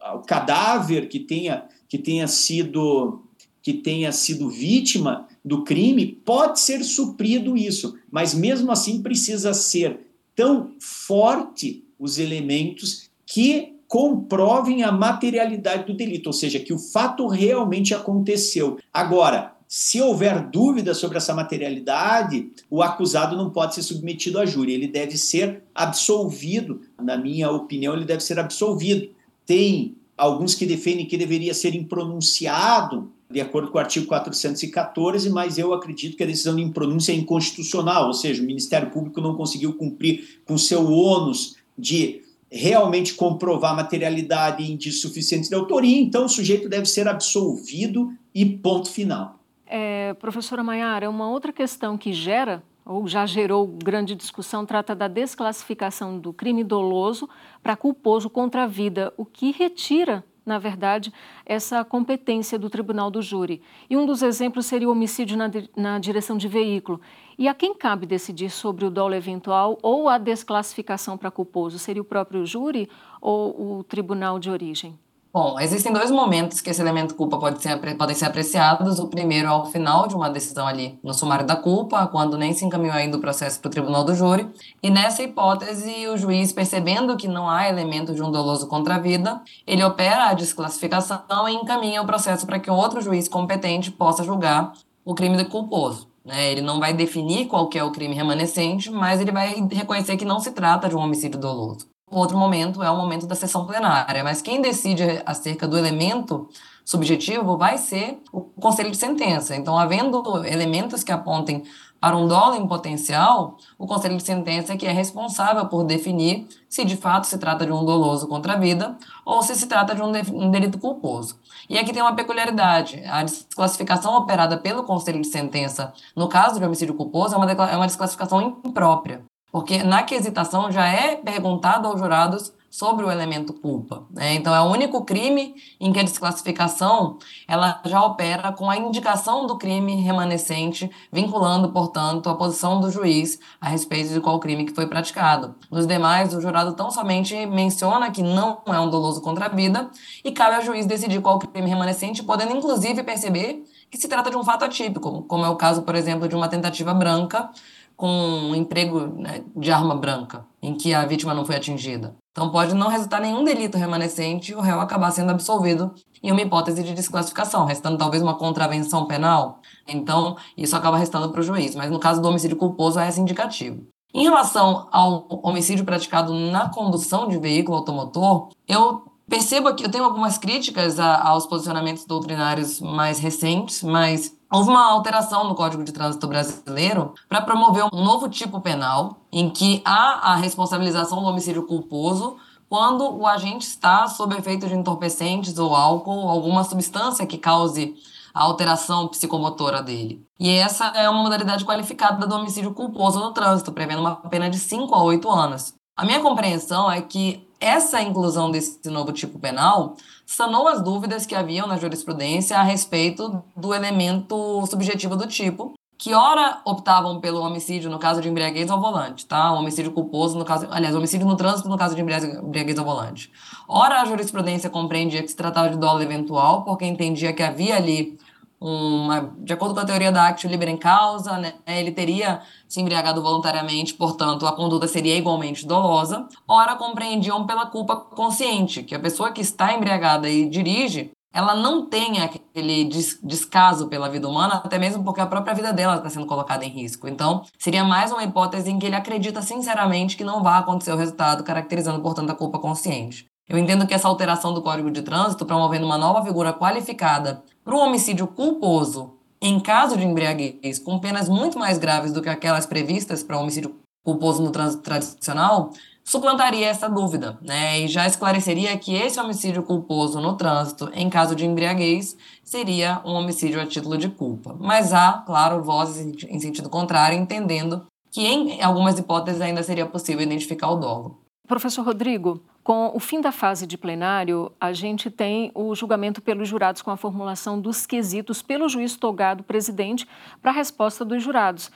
ao cadáver que tenha, que tenha sido que tenha sido vítima do crime, pode ser suprido isso, mas mesmo assim precisa ser tão forte os elementos que comprovem a materialidade do delito, ou seja, que o fato realmente aconteceu. Agora, se houver dúvida sobre essa materialidade, o acusado não pode ser submetido a júri, ele deve ser absolvido. Na minha opinião, ele deve ser absolvido. Tem alguns que defendem que deveria ser impronunciado de acordo com o artigo 414, mas eu acredito que a decisão de impronúncia é inconstitucional, ou seja, o Ministério Público não conseguiu cumprir com seu ônus de realmente comprovar materialidade e indícios suficientes de autoria, então o sujeito deve ser absolvido e ponto final. É, professora Maiara, uma outra questão que gera ou já gerou grande discussão, trata da desclassificação do crime doloso para culposo contra a vida, o que retira na verdade, essa competência do tribunal do júri. E um dos exemplos seria o homicídio na, na direção de veículo. E a quem cabe decidir sobre o dolo eventual ou a desclassificação para culposo? Seria o próprio júri ou o tribunal de origem? Bom, existem dois momentos que esse elemento culpa pode ser, podem ser apreciados. O primeiro é ao final de uma decisão ali no sumário da culpa, quando nem se encaminhou ainda o processo para o tribunal do júri. E nessa hipótese, o juiz, percebendo que não há elemento de um doloso contra a vida, ele opera a desclassificação e encaminha o processo para que outro juiz competente possa julgar o crime do culposo. Né? Ele não vai definir qual é o crime remanescente, mas ele vai reconhecer que não se trata de um homicídio doloso outro momento é o momento da sessão plenária, mas quem decide acerca do elemento subjetivo vai ser o conselho de sentença. Então, havendo elementos que apontem para um dolo em potencial, o conselho de sentença é que é responsável por definir se de fato se trata de um doloso contra a vida ou se se trata de um, de, um delito culposo. E aqui tem uma peculiaridade: a desclassificação operada pelo conselho de sentença no caso de homicídio culposo é uma, é uma desclassificação imprópria porque na quesitação já é perguntado aos jurados sobre o elemento culpa. Né? Então, é o único crime em que a desclassificação ela já opera com a indicação do crime remanescente, vinculando, portanto, a posição do juiz a respeito de qual crime que foi praticado. Nos demais, o jurado tão somente menciona que não é um doloso contra a vida e cabe ao juiz decidir qual crime remanescente, podendo inclusive perceber que se trata de um fato atípico, como é o caso, por exemplo, de uma tentativa branca com um emprego né, de arma branca, em que a vítima não foi atingida. Então, pode não resultar nenhum delito remanescente e o réu acabar sendo absolvido em uma hipótese de desclassificação, restando talvez uma contravenção penal. Então, isso acaba restando para o juiz. Mas no caso do homicídio culposo, é esse indicativo. Em relação ao homicídio praticado na condução de veículo automotor, eu percebo que eu tenho algumas críticas a, aos posicionamentos doutrinários mais recentes, mas houve uma alteração no Código de Trânsito Brasileiro para promover um novo tipo penal em que há a responsabilização do homicídio culposo quando o agente está sob efeito de entorpecentes ou álcool, alguma substância que cause a alteração psicomotora dele. E essa é uma modalidade qualificada do homicídio culposo no trânsito, prevendo uma pena de 5 a 8 anos. A minha compreensão é que essa inclusão desse novo tipo penal sanou as dúvidas que haviam na jurisprudência a respeito do elemento subjetivo do tipo, que ora optavam pelo homicídio no caso de embriaguez ao volante, tá? O homicídio culposo no caso, aliás, homicídio no trânsito no caso de embriaguez ao volante. Ora a jurisprudência compreendia que se tratava de dolo eventual, porque entendia que havia ali uma, de acordo com a teoria da actio libera em causa, né, ele teria se embriagado voluntariamente, portanto, a conduta seria igualmente dolosa. Ora compreendiam pela culpa consciente, que a pessoa que está embriagada e dirige ela não tem aquele descaso pela vida humana, até mesmo porque a própria vida dela está sendo colocada em risco. Então, seria mais uma hipótese em que ele acredita sinceramente que não vai acontecer o resultado, caracterizando, portanto, a culpa consciente. Eu entendo que essa alteração do Código de Trânsito, promovendo uma nova figura qualificada para o homicídio culposo em caso de embriaguez, com penas muito mais graves do que aquelas previstas para homicídio culposo no trânsito tradicional, suplantaria essa dúvida, né? E já esclareceria que esse homicídio culposo no trânsito, em caso de embriaguez, seria um homicídio a título de culpa. Mas há, claro, vozes em sentido contrário, entendendo que em algumas hipóteses ainda seria possível identificar o dolo. Professor Rodrigo, com o fim da fase de plenário, a gente tem o julgamento pelos jurados com a formulação dos quesitos pelo juiz togado presidente para a resposta dos jurados.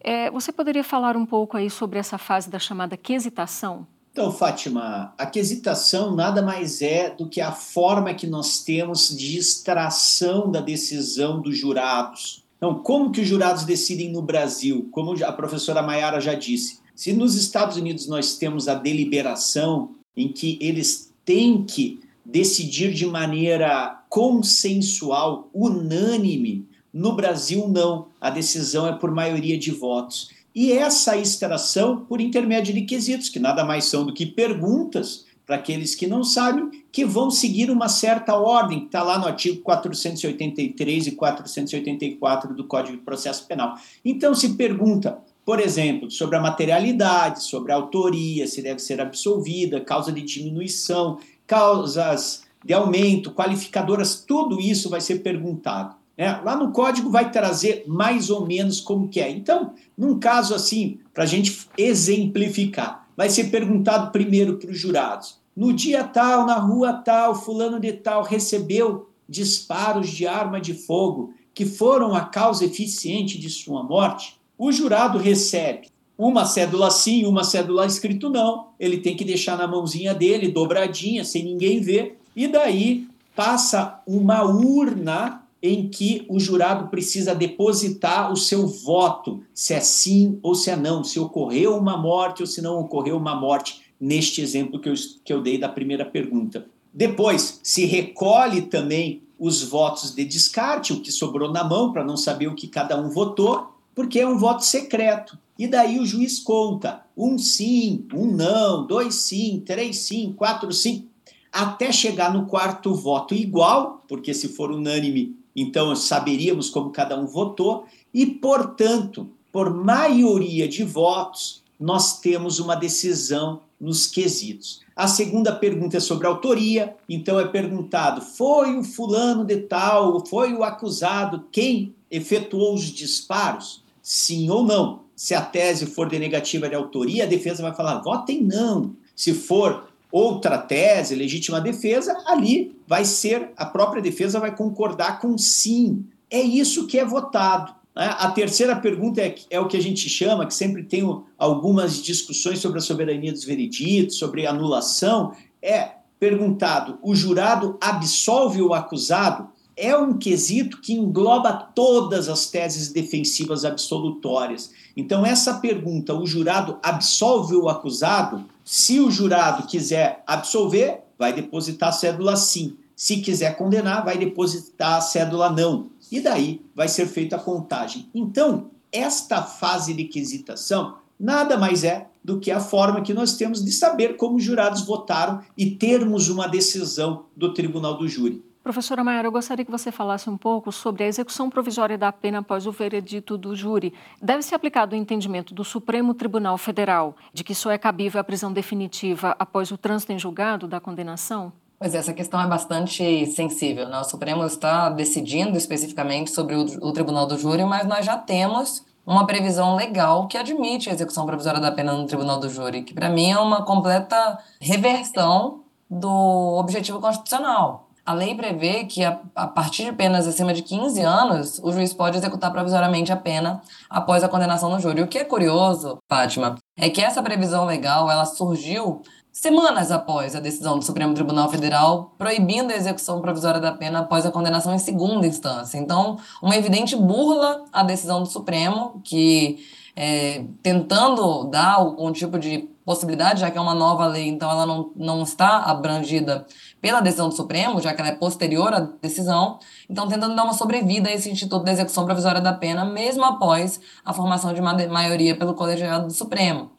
É, você poderia falar um pouco aí sobre essa fase da chamada quesitação? Então, Fátima, a quesitação nada mais é do que a forma que nós temos de extração da decisão dos jurados. Então, como que os jurados decidem no Brasil? Como a professora Maiara já disse, se nos Estados Unidos nós temos a deliberação em que eles têm que decidir de maneira consensual, unânime, no Brasil, não. A decisão é por maioria de votos. E essa extração por intermédio de quesitos, que nada mais são do que perguntas para aqueles que não sabem, que vão seguir uma certa ordem, que está lá no artigo 483 e 484 do Código de Processo Penal. Então, se pergunta, por exemplo, sobre a materialidade, sobre a autoria, se deve ser absolvida, causa de diminuição, causas de aumento, qualificadoras, tudo isso vai ser perguntado. É, lá no código vai trazer mais ou menos como que é. Então, num caso assim, para a gente exemplificar, vai ser perguntado primeiro para os jurados. No dia tal, na rua tal, fulano de tal recebeu disparos de arma de fogo que foram a causa eficiente de sua morte. O jurado recebe uma cédula sim, uma cédula escrito não. Ele tem que deixar na mãozinha dele, dobradinha, sem ninguém ver. E daí passa uma urna em que o jurado precisa depositar o seu voto, se é sim ou se é não, se ocorreu uma morte ou se não ocorreu uma morte, neste exemplo que eu, que eu dei da primeira pergunta. Depois, se recolhe também os votos de descarte, o que sobrou na mão, para não saber o que cada um votou, porque é um voto secreto. E daí o juiz conta um sim, um não, dois sim, três sim, quatro sim, até chegar no quarto voto igual, porque se for unânime então saberíamos como cada um votou, e, portanto, por maioria de votos, nós temos uma decisão nos quesitos. A segunda pergunta é sobre autoria, então é perguntado: foi o fulano de tal, foi o acusado quem efetuou os disparos? Sim ou não? Se a tese for de negativa de autoria, a defesa vai falar: votem não. Se for outra tese, legítima defesa, ali vai ser, a própria defesa vai concordar com sim. É isso que é votado. Né? A terceira pergunta é, é, o que a gente chama, que sempre tem algumas discussões sobre a soberania dos vereditos, sobre anulação, é perguntado: o jurado absolve o acusado? É um quesito que engloba todas as teses defensivas absolutórias. Então, essa pergunta, o jurado absolve o acusado? Se o jurado quiser absolver, vai depositar a cédula sim. Se quiser condenar, vai depositar a cédula não. E daí vai ser feita a contagem. Então, esta fase de quisitação nada mais é do que a forma que nós temos de saber como os jurados votaram e termos uma decisão do tribunal do júri. Professora Maiara, eu gostaria que você falasse um pouco sobre a execução provisória da pena após o veredito do júri. Deve ser aplicado o entendimento do Supremo Tribunal Federal de que só é cabível a prisão definitiva após o trânsito em julgado da condenação? Pois é, essa questão é bastante sensível. Né? O Supremo está decidindo especificamente sobre o, o Tribunal do Júri, mas nós já temos uma previsão legal que admite a execução provisória da pena no Tribunal do Júri, que para mim é uma completa reversão do objetivo constitucional. A lei prevê que, a, a, partir de penas acima de 15 anos, o juiz pode executar provisoriamente a pena após a condenação no júri. O que é curioso, Fátima, é que essa previsão legal ela surgiu semanas após a decisão do Supremo Tribunal Federal proibindo a execução provisória da pena após a condenação em segunda instância. Então, uma evidente burla à decisão do Supremo, que é, tentando dar algum tipo de possibilidade, já que é uma nova lei, então ela não, não está abrangida pela decisão do Supremo, já que ela é posterior à decisão, então tentando dar uma sobrevida a esse Instituto da Execução Provisória da Pena, mesmo após a formação de maioria pelo colegiado do Supremo.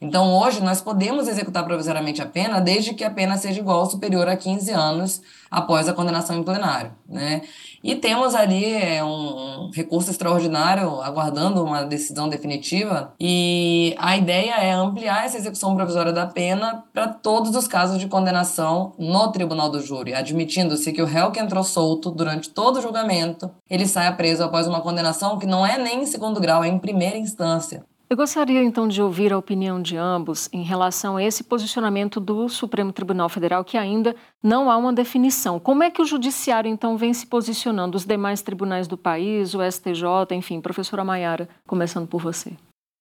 Então, hoje, nós podemos executar provisoriamente a pena desde que a pena seja igual ou superior a 15 anos após a condenação em plenário. Né? E temos ali é, um recurso extraordinário aguardando uma decisão definitiva, e a ideia é ampliar essa execução provisória da pena para todos os casos de condenação no tribunal do júri, admitindo-se que o réu que entrou solto durante todo o julgamento ele saia preso após uma condenação que não é nem em segundo grau, é em primeira instância. Eu gostaria então de ouvir a opinião de ambos em relação a esse posicionamento do Supremo Tribunal Federal, que ainda não há uma definição. Como é que o Judiciário então vem se posicionando? Os demais tribunais do país, o STJ, enfim, professora Maiara, começando por você.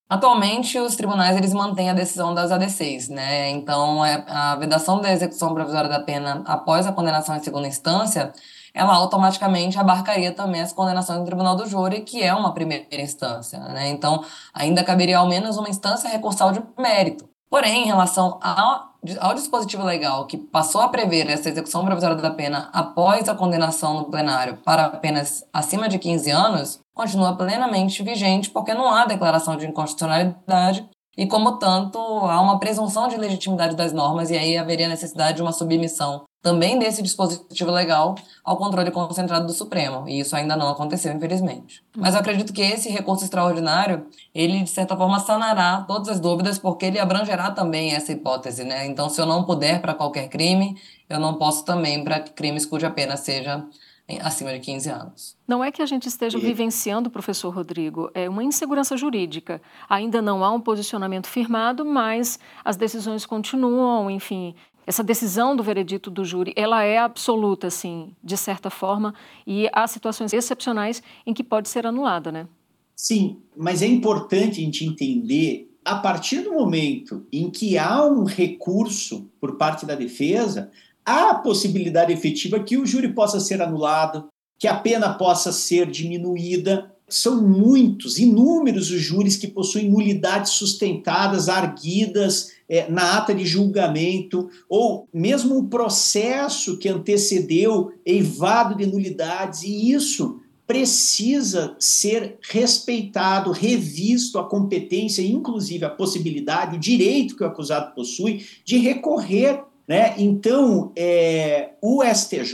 Atualmente, os tribunais eles mantêm a decisão das ADCs, né? Então, é, a vedação da execução provisória da pena após a condenação em segunda instância ela automaticamente abarcaria também as condenações do Tribunal do Júri, que é uma primeira instância. Né? Então, ainda caberia ao menos uma instância recursal de mérito. Porém, em relação ao, ao dispositivo legal que passou a prever essa execução provisória da pena após a condenação no plenário para apenas acima de 15 anos, continua plenamente vigente, porque não há declaração de inconstitucionalidade e, como tanto, há uma presunção de legitimidade das normas, e aí haveria necessidade de uma submissão também desse dispositivo legal ao controle concentrado do Supremo, e isso ainda não aconteceu, infelizmente. Mas eu acredito que esse recurso extraordinário, ele de certa forma sanará todas as dúvidas, porque ele abrangerá também essa hipótese, né? Então, se eu não puder para qualquer crime, eu não posso também para crimes cuja pena seja acima de 15 anos. Não é que a gente esteja e... vivenciando, professor Rodrigo, é uma insegurança jurídica. Ainda não há um posicionamento firmado, mas as decisões continuam, enfim, essa decisão do veredito do júri, ela é absoluta, assim, de certa forma, e há situações excepcionais em que pode ser anulada, né? Sim, mas é importante a gente entender, a partir do momento em que há um recurso por parte da defesa, há possibilidade efetiva que o júri possa ser anulado, que a pena possa ser diminuída. São muitos, inúmeros os júris que possuem nulidades sustentadas, arguidas é, na ata de julgamento, ou mesmo o processo que antecedeu eivado de nulidades, e isso precisa ser respeitado, revisto a competência, inclusive a possibilidade, o direito que o acusado possui de recorrer né? Então, é, o STJ,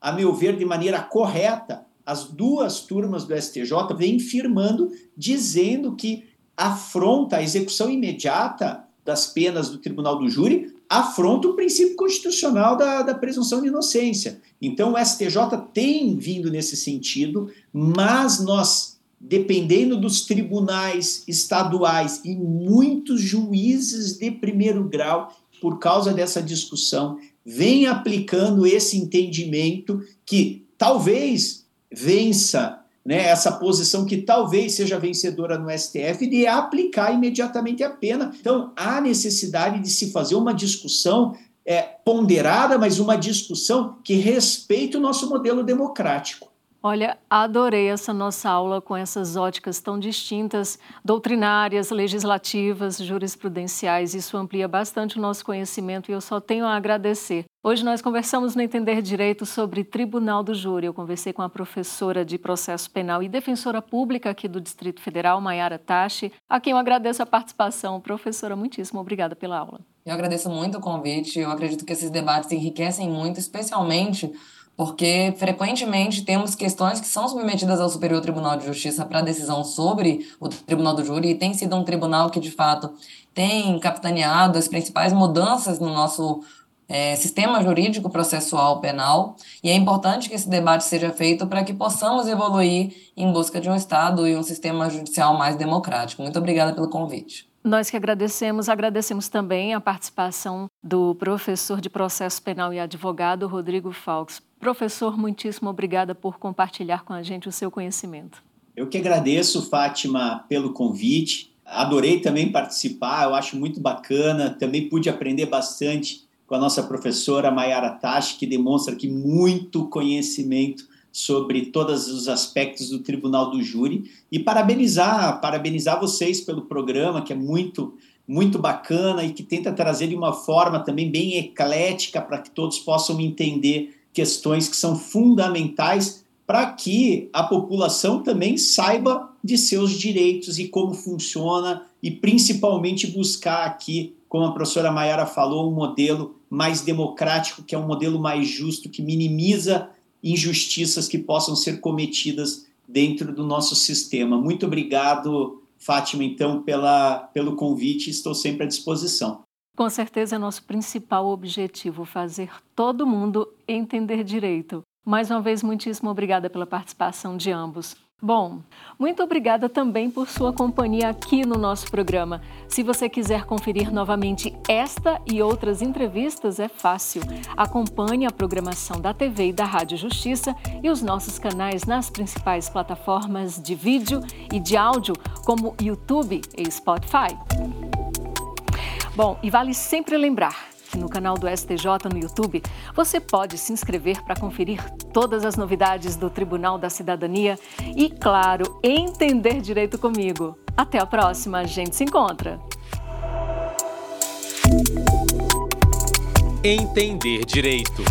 a meu ver, de maneira correta, as duas turmas do STJ vêm firmando, dizendo que afronta a execução imediata das penas do Tribunal do Júri, afronta o princípio constitucional da, da presunção de inocência. Então, o STJ tem vindo nesse sentido, mas nós dependendo dos tribunais estaduais e muitos juízes de primeiro grau por causa dessa discussão, vem aplicando esse entendimento que talvez vença né, essa posição que talvez seja vencedora no STF de aplicar imediatamente a pena. Então, há necessidade de se fazer uma discussão é, ponderada, mas uma discussão que respeite o nosso modelo democrático. Olha, adorei essa nossa aula com essas óticas tão distintas, doutrinárias, legislativas, jurisprudenciais. Isso amplia bastante o nosso conhecimento e eu só tenho a agradecer. Hoje nós conversamos no Entender Direito sobre Tribunal do Júri. Eu conversei com a professora de processo penal e defensora pública aqui do Distrito Federal, Maiara Tachi, a quem eu agradeço a participação. Professora, muitíssimo obrigada pela aula. Eu agradeço muito o convite. Eu acredito que esses debates enriquecem muito, especialmente porque frequentemente temos questões que são submetidas ao Superior Tribunal de Justiça para decisão sobre o Tribunal do Júri, e tem sido um tribunal que, de fato, tem capitaneado as principais mudanças no nosso é, sistema jurídico processual penal, e é importante que esse debate seja feito para que possamos evoluir em busca de um Estado e um sistema judicial mais democrático. Muito obrigada pelo convite. Nós que agradecemos, agradecemos também a participação do professor de processo penal e advogado Rodrigo Falks. Professor, muitíssimo obrigada por compartilhar com a gente o seu conhecimento. Eu que agradeço, Fátima, pelo convite. Adorei também participar, eu acho muito bacana. Também pude aprender bastante com a nossa professora Mayara Tachi, que demonstra aqui muito conhecimento sobre todos os aspectos do Tribunal do Júri e parabenizar, parabenizar vocês pelo programa, que é muito muito bacana e que tenta trazer de uma forma também bem eclética para que todos possam entender questões que são fundamentais para que a população também saiba de seus direitos e como funciona e principalmente buscar aqui, como a professora Maiara falou, um modelo mais democrático, que é um modelo mais justo, que minimiza injustiças que possam ser cometidas dentro do nosso sistema. Muito obrigado, Fátima, então, pela, pelo convite, estou sempre à disposição. Com certeza é nosso principal objetivo fazer todo mundo entender direito. Mais uma vez, muitíssimo obrigada pela participação de ambos. Bom, muito obrigada também por sua companhia aqui no nosso programa. Se você quiser conferir novamente esta e outras entrevistas, é fácil. Acompanhe a programação da TV e da Rádio Justiça e os nossos canais nas principais plataformas de vídeo e de áudio, como YouTube e Spotify. Bom, e vale sempre lembrar no canal do STJ no YouTube você pode se inscrever para conferir todas as novidades do Tribunal da Cidadania e, claro, entender direito comigo. Até a próxima, a gente se encontra. Entender direito.